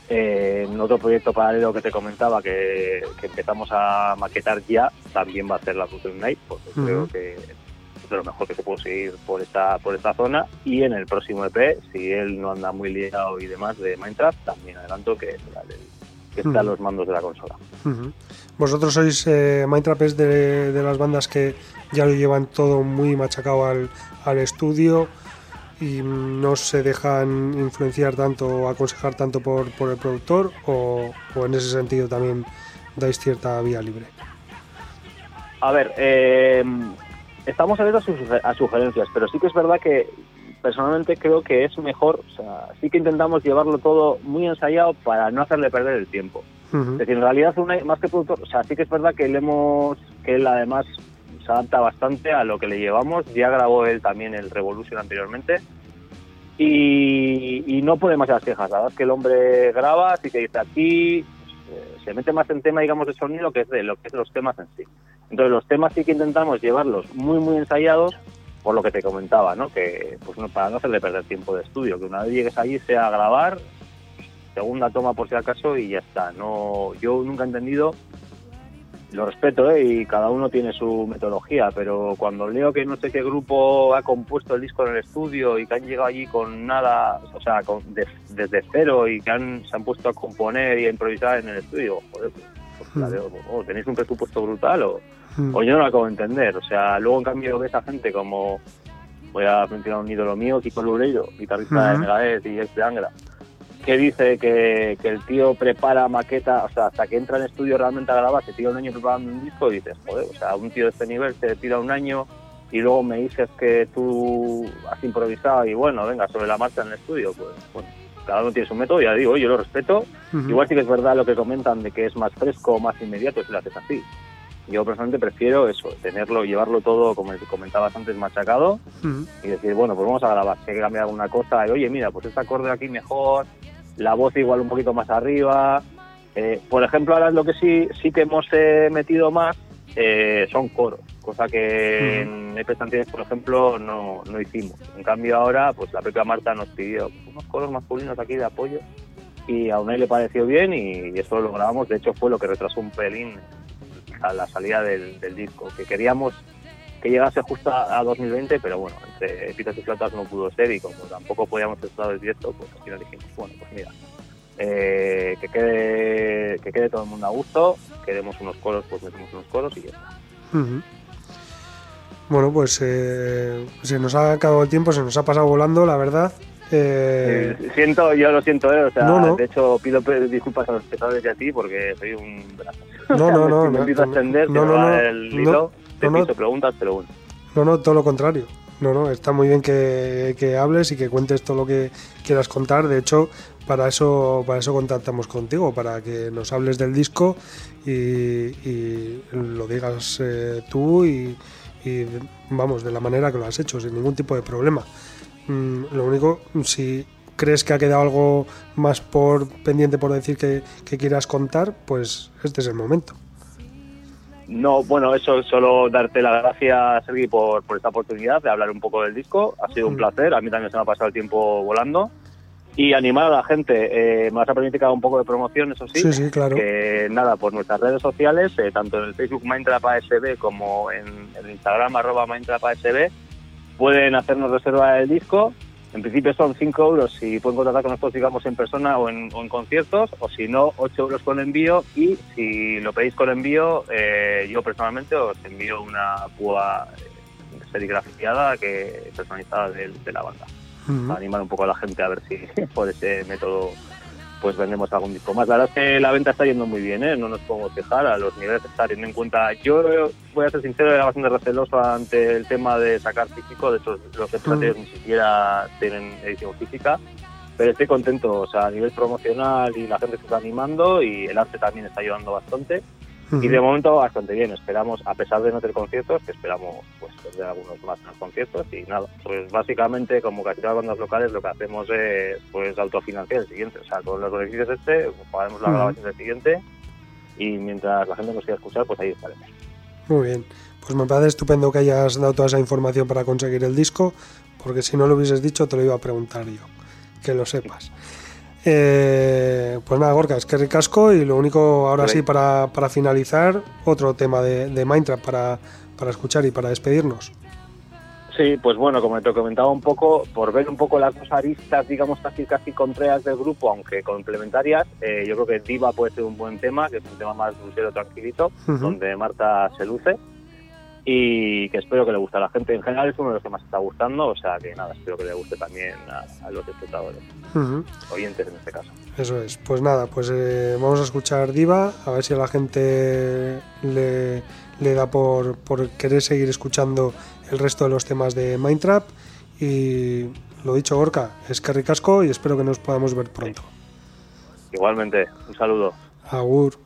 Speaker 3: Eh, en otro proyecto paralelo que te comentaba que, que empezamos a maquetar ya, también va a ser la Future Night, porque
Speaker 1: Ujú.
Speaker 3: creo que de lo mejor que se puede seguir por esta, por esta zona. Y en el próximo EP, si él no anda muy liado y demás de Minecraft, también adelanto que, que está a
Speaker 1: Ujú.
Speaker 3: los mandos de la consola.
Speaker 1: Vosotros sois, eh, Mindtrap es de, de las bandas que ya lo llevan todo muy machacado al, al estudio y no se dejan influenciar tanto o aconsejar tanto por, por el productor o, o en ese sentido también dais cierta vía libre.
Speaker 3: A ver, eh, estamos abiertos a, suge- a sugerencias, pero sí que es verdad que personalmente creo que es mejor, o sea, sí que intentamos llevarlo todo muy ensayado para no hacerle perder el tiempo.
Speaker 1: Ujú.
Speaker 3: Es decir, en realidad, una- más que productor, o sea, sí que es verdad que le hemos, que él además se adapta bastante a lo que le llevamos. Ya grabó él también el Revolution anteriormente. Y, y no pone demasiadas quejas. La verdad es que el hombre graba, así que dice aquí, eh, se mete más en tema, digamos, de sonido que es de lo que es los temas en sí. Entonces, los temas sí que intentamos llevarlos muy, muy ensayados, por lo que te comentaba, ¿no? Que, pues, no, para no hacerle perder tiempo de estudio, que una vez llegues allí sea grabar, segunda toma por si acaso y ya está. No, yo nunca he entendido, lo respeto ¿eh? y cada uno tiene su metodología, pero cuando leo que no sé qué grupo ha compuesto el disco en el estudio y que han llegado allí con nada, o sea, con- de- desde cero y que han, se han puesto a componer y a improvisar en el estudio, joder, pues, la
Speaker 1: Mm.
Speaker 3: veo, oh, ¿tenéis un presupuesto brutal o...?
Speaker 1: Mm.
Speaker 3: O yo no lo acabo de entender. O sea, luego en cambio ves a gente como, voy a mencionar un ídolo mío, Kiko Loureiro, guitarrista de
Speaker 1: Ujú.
Speaker 3: Megadeth y ex de Angra, que dice que, que el tío prepara maqueta, o sea, hasta que entra en estudio realmente a grabar, se tira un año preparando un disco y dices, joder, o sea, un tío de este nivel se tira un año y luego me dices que tú has improvisado y bueno, venga, sobre la marcha en el estudio, pues bueno, cada uno tiene su método, ya digo, yo lo respeto. Igual sí que es verdad lo que comentan de que es más fresco, más inmediato si lo haces así. Yo personalmente prefiero eso, tenerlo, llevarlo todo, como comentabas antes, machacado
Speaker 1: Ujú.
Speaker 3: y decir, bueno, pues vamos a grabar, si hay que cambiar alguna cosa, y oye, mira, pues este acorde aquí mejor, la voz igual un poquito más arriba. Eh, por ejemplo, ahora lo que sí, sí que hemos eh, metido más eh, son coros, cosa que en EPs anteriores, por ejemplo, no, no hicimos. En cambio ahora, pues la propia Marta nos pidió unos coros masculinos aquí de apoyo y a Unai le pareció bien y eso lo grabamos. De hecho, fue lo que retrasó un pelín a la salida del, del disco, que queríamos que llegase justo a, a 2020, pero bueno, entre pitas y flautas no pudo ser y como tampoco podíamos estar el directo, pues al final dijimos, bueno, pues mira, eh, que, quede, que quede todo el mundo a gusto, queremos unos coros, pues metemos unos coros y ya está.
Speaker 1: Ujú. Bueno, pues eh, se nos ha acabado el tiempo, se nos ha pasado volando, la verdad. Eh,
Speaker 3: Eh, siento, yo lo siento, eh, o sea,
Speaker 1: No, no.
Speaker 3: de hecho pido disculpas a los espectadores y a ti porque soy un...
Speaker 1: No, no, no,
Speaker 3: me,
Speaker 1: no,
Speaker 3: empiezo a extender,
Speaker 1: no, no,
Speaker 3: el hilo, te piso preguntas, pero bueno.
Speaker 1: No, no, todo lo contrario. No, no, está muy bien que, que hables y que cuentes todo lo que quieras contar. De hecho, para eso, para eso contactamos contigo, para que nos hables del disco y, y lo digas eh, tú y, y, vamos, de la manera que lo has hecho, sin ningún tipo de problema. Mm, lo único, si crees que ha quedado algo más por pendiente por decir que, que quieras contar, pues este es el momento.
Speaker 3: No, bueno, eso, solo darte las gracias, Sergi, por, por esta oportunidad de hablar un poco del disco. Ha sido un
Speaker 1: Mm.
Speaker 3: placer, a mí también se me ha pasado el tiempo volando. Y animar a la gente, eh, me vas a permitir que haga un poco de promoción, eso sí.
Speaker 1: Sí, sí, claro.
Speaker 3: Que nada, por nuestras redes sociales, eh, tanto en el Facebook MindtrapASB como en, el Instagram arroba MindtrapASB, pueden hacernos reserva del disco. En principio son 5 euros si pueden contratar con nosotros, digamos, en persona o en, o en conciertos, o si no, 8 euros con envío. Y si lo pedís con envío, eh, yo personalmente os envío una púa eh, serigrafiada que personalizada de, de la banda. Para animar un poco a la gente a ver si por ese método pues vendemos algún disco más. La verdad es que la venta está yendo muy bien, ¿eh? no nos podemos quejar a los niveles que está teniendo en cuenta. Yo voy a ser sincero, era bastante receloso ante el tema de sacar físico, de hecho los episodios ni siquiera tienen edición física, pero estoy contento, o sea, a nivel promocional y la gente se está animando y el arte también está ayudando bastante. Y de momento bastante bien, esperamos, a pesar de no tener conciertos, que esperamos pues tener algunos más conciertos y nada, pues básicamente como casi todas las bandas locales lo que hacemos es pues autofinanciar el siguiente, o sea, con los beneficios este, pagaremos la grabación del siguiente y mientras la gente nos quiera escuchar, pues ahí estaremos.
Speaker 1: Muy bien. Pues me parece estupendo que hayas dado toda esa información para conseguir el disco, porque si no lo hubieses dicho te lo iba a preguntar yo.
Speaker 4: que lo sepas. Eh, pues nada, Gorka, es que ricasco y lo único, ahora sí, para, para finalizar, otro tema de, de Minecraft para, para escuchar y para despedirnos.
Speaker 3: Sí, pues bueno, como te comentaba un poco, por ver un poco las dos aristas, digamos, casi casi contrarias del grupo, aunque complementarias, eh, yo creo que Diva puede ser un buen tema, que es un tema más dulcero, tranquilito, donde Marta se luce y que espero que le guste a la gente. En general es uno de los que más está gustando, o sea que nada, espero que le guste también a, a los espectadores, oyentes en este caso.
Speaker 4: Eso es. Pues nada, pues eh, vamos a escuchar Diva, a ver si a la gente le, le da por, por querer seguir escuchando el resto de los temas de Minecraft. Y lo dicho, Gorka, es que ricasco y espero que nos podamos ver pronto.
Speaker 3: Igualmente, un saludo.
Speaker 4: Agur.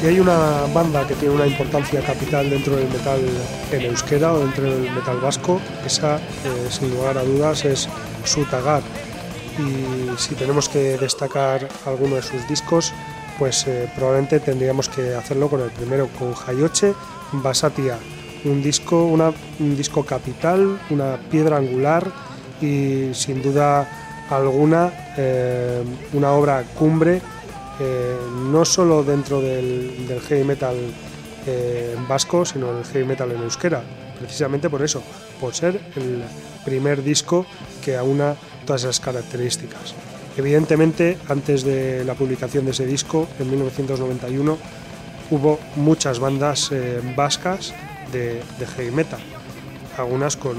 Speaker 1: Si hay una banda que tiene una importancia capital dentro del metal en euskera o dentro del metal vasco, esa eh, sin lugar a dudas es Sutagar. Y si tenemos que destacar alguno de sus discos, pues eh, probablemente tendríamos que hacerlo con el primero, con Hayoche Basatia, un disco, un disco capital, una piedra angular y sin duda alguna eh, una obra cumbre eh, no solo dentro del, heavy metal eh, vasco, sino del heavy metal en euskera, precisamente por eso, por ser el primer disco que aúna todas esas características. Evidentemente, antes de la publicación de ese disco, en 1991, hubo muchas bandas eh, vascas de, heavy metal, algunas con,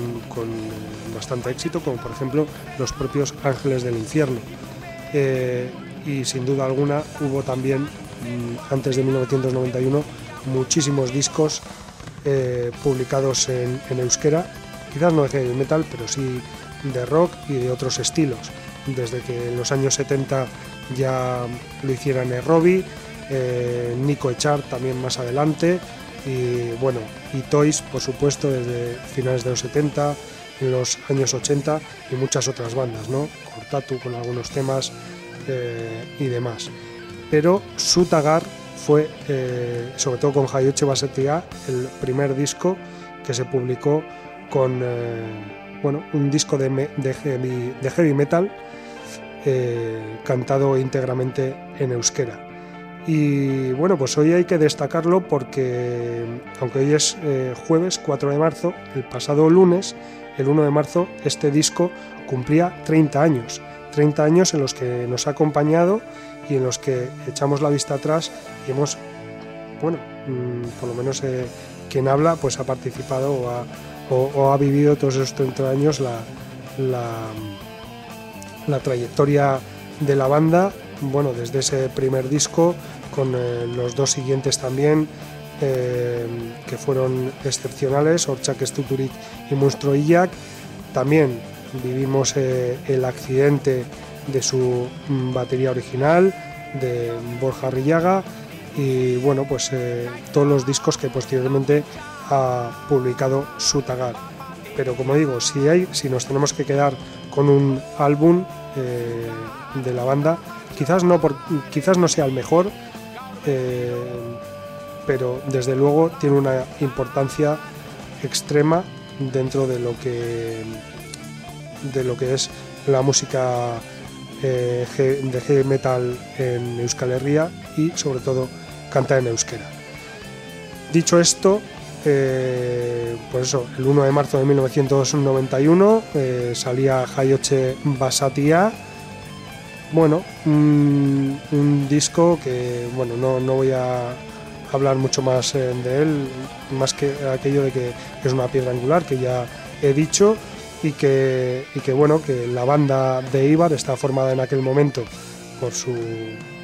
Speaker 1: bastante éxito, como por ejemplo los propios Ángeles del Infierno y sin duda alguna hubo también, mm, antes de 1991, muchísimos discos eh, publicados en, euskera, quizás no de heavy metal, pero sí de rock y de otros estilos. Desde que en los años 70 ya lo hicieran Robbie, eh, Nico Echar también más adelante, y bueno, y Toys, por supuesto, desde finales de los 70, en los años 80 y muchas otras bandas, ¿no? Cortatu con algunos temas, eh, y demás. Pero Sutagar fue, eh, sobre todo con Hayoche Basetia, el primer disco que se publicó con eh, bueno, un disco de, heavy, metal cantado íntegramente en euskera. Y bueno, pues hoy hay que destacarlo porque, aunque hoy es jueves 4 de marzo, el pasado lunes, el 1 de marzo, este disco cumplía 30 años. 30 años en los que nos ha acompañado y en los que echamos la vista atrás y hemos, bueno, mm, por lo menos eh, quien habla, pues ha participado o ha, vivido todos esos 30 años la, la, trayectoria de la banda, bueno, desde ese primer disco, con eh, los dos siguientes también, eh, que fueron excepcionales, Orchak Stuturik y Monstruo Illac, también vivimos eh, el accidente de su mm, batería original, de Borja Rillaga, y bueno, pues eh, todos los discos que posteriormente ha publicado Sutagar. Pero como digo, si, hay, si nos tenemos que quedar con un álbum eh, de la banda, quizás no, quizás no sea el mejor, pero desde luego tiene una importancia extrema dentro de lo que de lo que es la música eh, de heavy metal en Euskal Herria y sobre todo canta en euskera. Dicho esto, eh, pues eso, el 1 de marzo de 1991 eh, salía Hayoche Basatia, bueno, un, disco que, bueno, no, no, voy a hablar mucho más de él, más que aquello de que es una piedra angular que ya he dicho y que, y que, bueno, que la banda de Ibar está formada en aquel momento por su,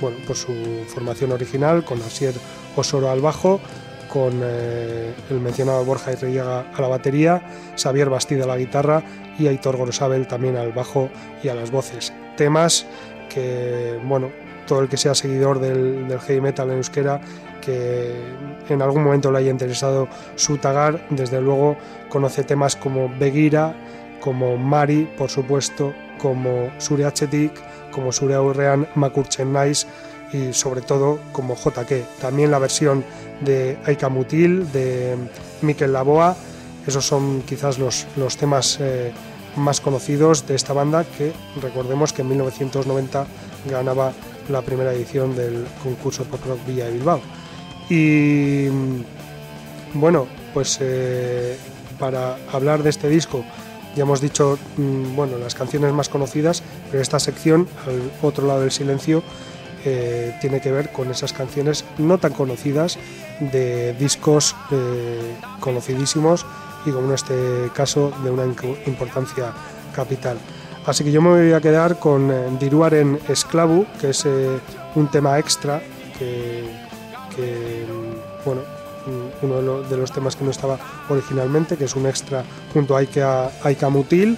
Speaker 1: bueno, por su formación original, con Asier Osoro al bajo, con eh, el mencionado Borja Irrellaga a la batería, Xavier Bastida a la guitarra y Aitor Gorosabel también al bajo y a las voces. Temas que, bueno, todo el que sea seguidor del, del heavy metal en euskera, que en algún momento le haya interesado su tagar, desde luego conoce temas como Begira, como Mari, por supuesto, como Sure Achetik, como Sure Aurrean Makurchen Nice y sobre todo como JK. También la versión de Aika Mutil, de Mikel Laboa, esos son quizás los, los temas eh, más conocidos de esta banda que recordemos que en 1990 ganaba la primera edición del concurso Pop Rock Villa de Bilbao. Y bueno, pues eh, para hablar de este disco ya hemos dicho, mm, bueno, las canciones más conocidas, pero esta sección, al otro lado del silencio, eh, tiene que ver con esas canciones no tan conocidas de discos eh, conocidísimos y como en este caso de una importancia capital. Así que yo me voy a quedar con eh, Diruar en Esclavu, que es un tema extra que, que bueno, uno de, los temas que no estaba originalmente, que es un extra junto a Aika, Mutil,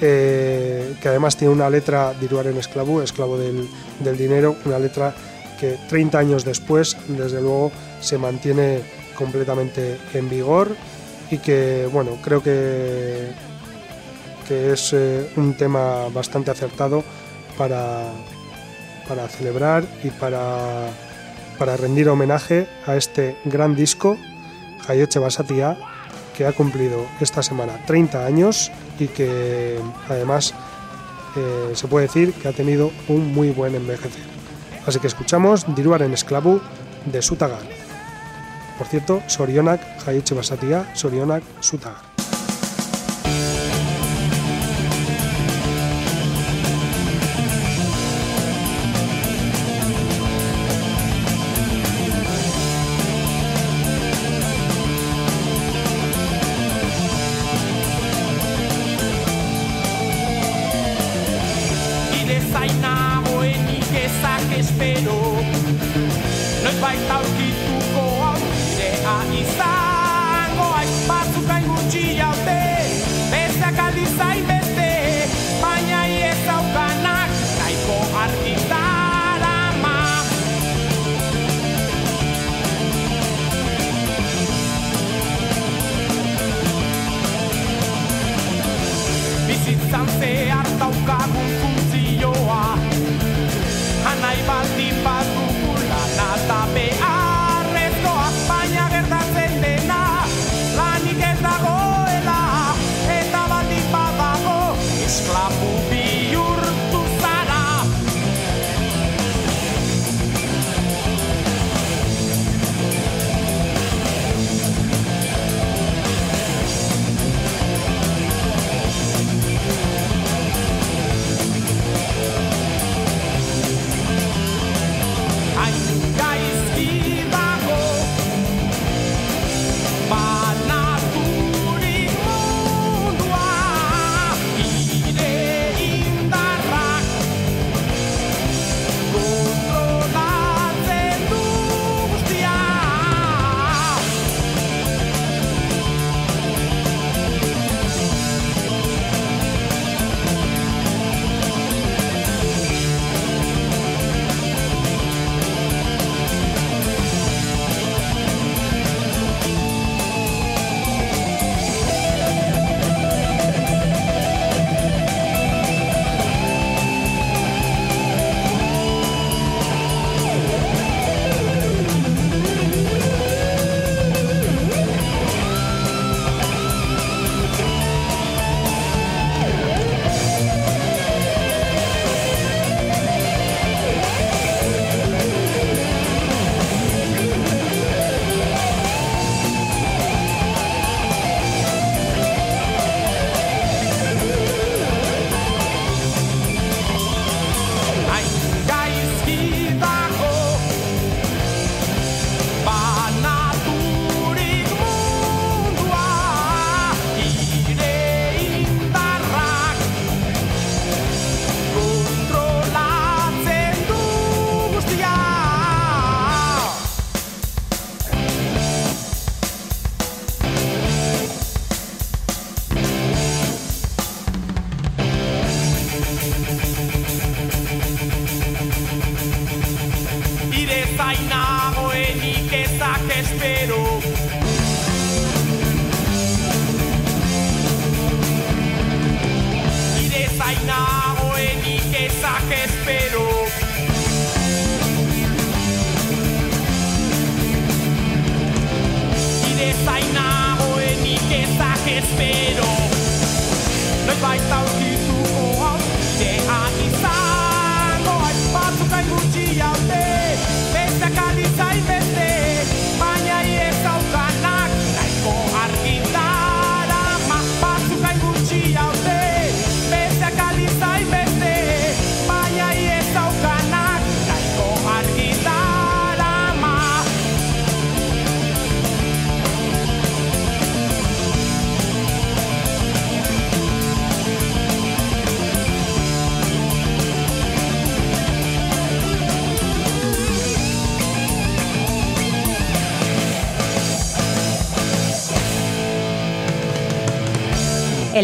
Speaker 1: eh, que además tiene una letra, Diruar en esclavo, esclavo del, dinero, una letra
Speaker 5: que 30 años después, desde luego, se mantiene completamente en vigor y que, bueno, creo que, que es eh, un tema bastante acertado para, para celebrar y para, para rendir homenaje a este gran disco, Hayoche Basatia, que ha cumplido esta semana 30 años y que además eh, se puede decir que ha tenido un muy buen envejecer. Así que escuchamos Diruaren Esclavu de Sutagar. Por cierto, Sorionak Hayoche Basatia, Sorionak Sutagar.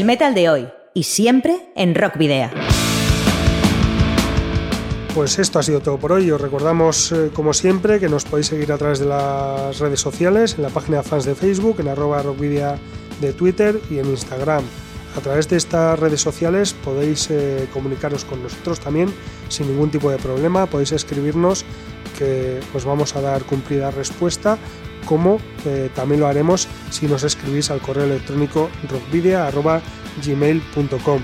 Speaker 2: El metal de hoy y siempre en Rock Video.
Speaker 1: Pues esto ha sido todo por hoy. Os recordamos, eh, como siempre, que nos podéis seguir a través de las redes sociales, en la página de fans de Facebook, en arroba rockvidia de Twitter y en Instagram. A través de estas redes sociales podéis eh, comunicaros con nosotros también sin ningún tipo de problema. Podéis escribirnos que os vamos a dar cumplida respuesta, como eh, también lo haremos si nos escribís al correo electrónico rockvidia.gmail.com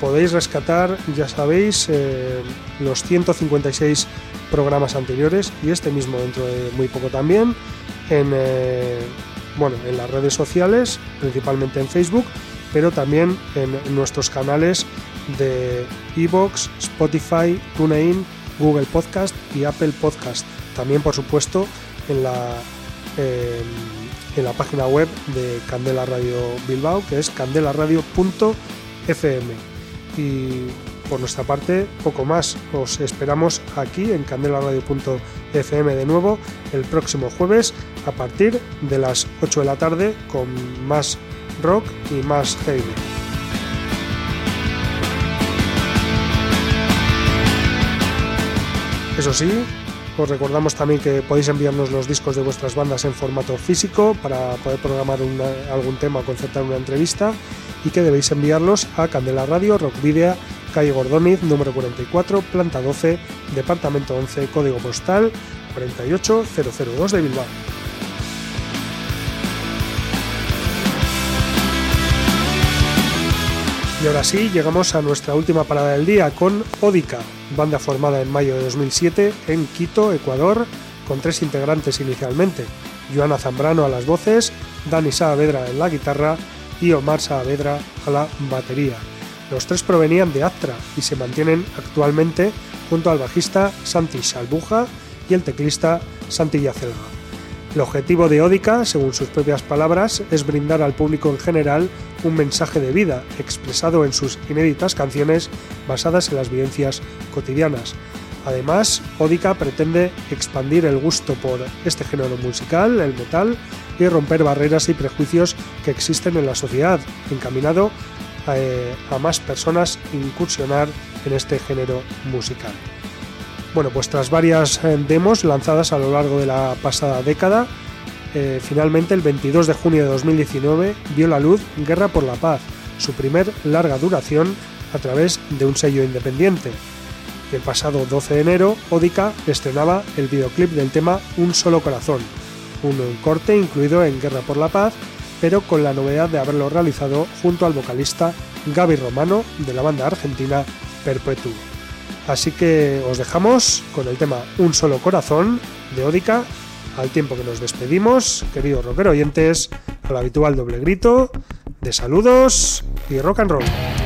Speaker 1: podéis rescatar, ya sabéis, eh, los 156 programas anteriores y este mismo dentro de muy poco también en, eh, bueno, en las redes sociales, principalmente en Facebook, pero también en nuestros canales de Evox, Spotify, TuneIn, Google Podcast y Apple Podcast. También, por supuesto, en la, eh, en la página web de Candela Radio Bilbao, que es candelaradio.fm y por nuestra parte poco más. Os esperamos aquí en candelaradio.fm de nuevo el próximo jueves a partir de las 8 de la tarde con más rock y más heavy. Eso sí, os recordamos también que podéis enviarnos los discos de vuestras bandas en formato físico para poder programar algún tema o concertar una entrevista y que debéis enviarlos a Candela Radio, Rock Video, calle Gordoniz, número 44, planta 12, departamento 11, código postal 48002 de Bilbao. Y ahora sí, llegamos a nuestra última parada del día con Odica, banda formada en mayo de 2007 en Quito, Ecuador, con tres integrantes inicialmente, Joana Zambrano a las voces, Dani Saavedra en la guitarra y Omar Saavedra a la batería. Los tres provenían de Actra y se mantienen actualmente junto al bajista Santi Salbuja y el teclista Santi Yacelga. El objetivo de Ódica, según sus propias palabras, es brindar al público en general un mensaje de vida expresado en sus inéditas canciones basadas en las vivencias cotidianas. Además, Ódica pretende expandir el gusto por este género musical, el metal, y romper barreras y prejuicios que existen en la sociedad, encaminado eh, a, más personas incursionar en este género musical. Bueno, pues tras varias eh, demos lanzadas a lo largo de la pasada década, eh, finalmente el 22 de junio de 2019 vio la luz Guerra por la Paz, su primer larga duración a través de un sello independiente. El pasado 12 de enero, Odica estrenaba el videoclip del tema Un solo corazón, un corte incluido en Guerra por la Paz, pero con la novedad de haberlo realizado junto al vocalista Gaby Romano de la banda argentina Perpetuo. Así que os dejamos con el tema Un solo corazón de Ódica, al tiempo que nos despedimos, queridos rockero oyentes, al habitual doble grito de saludos y rock and roll.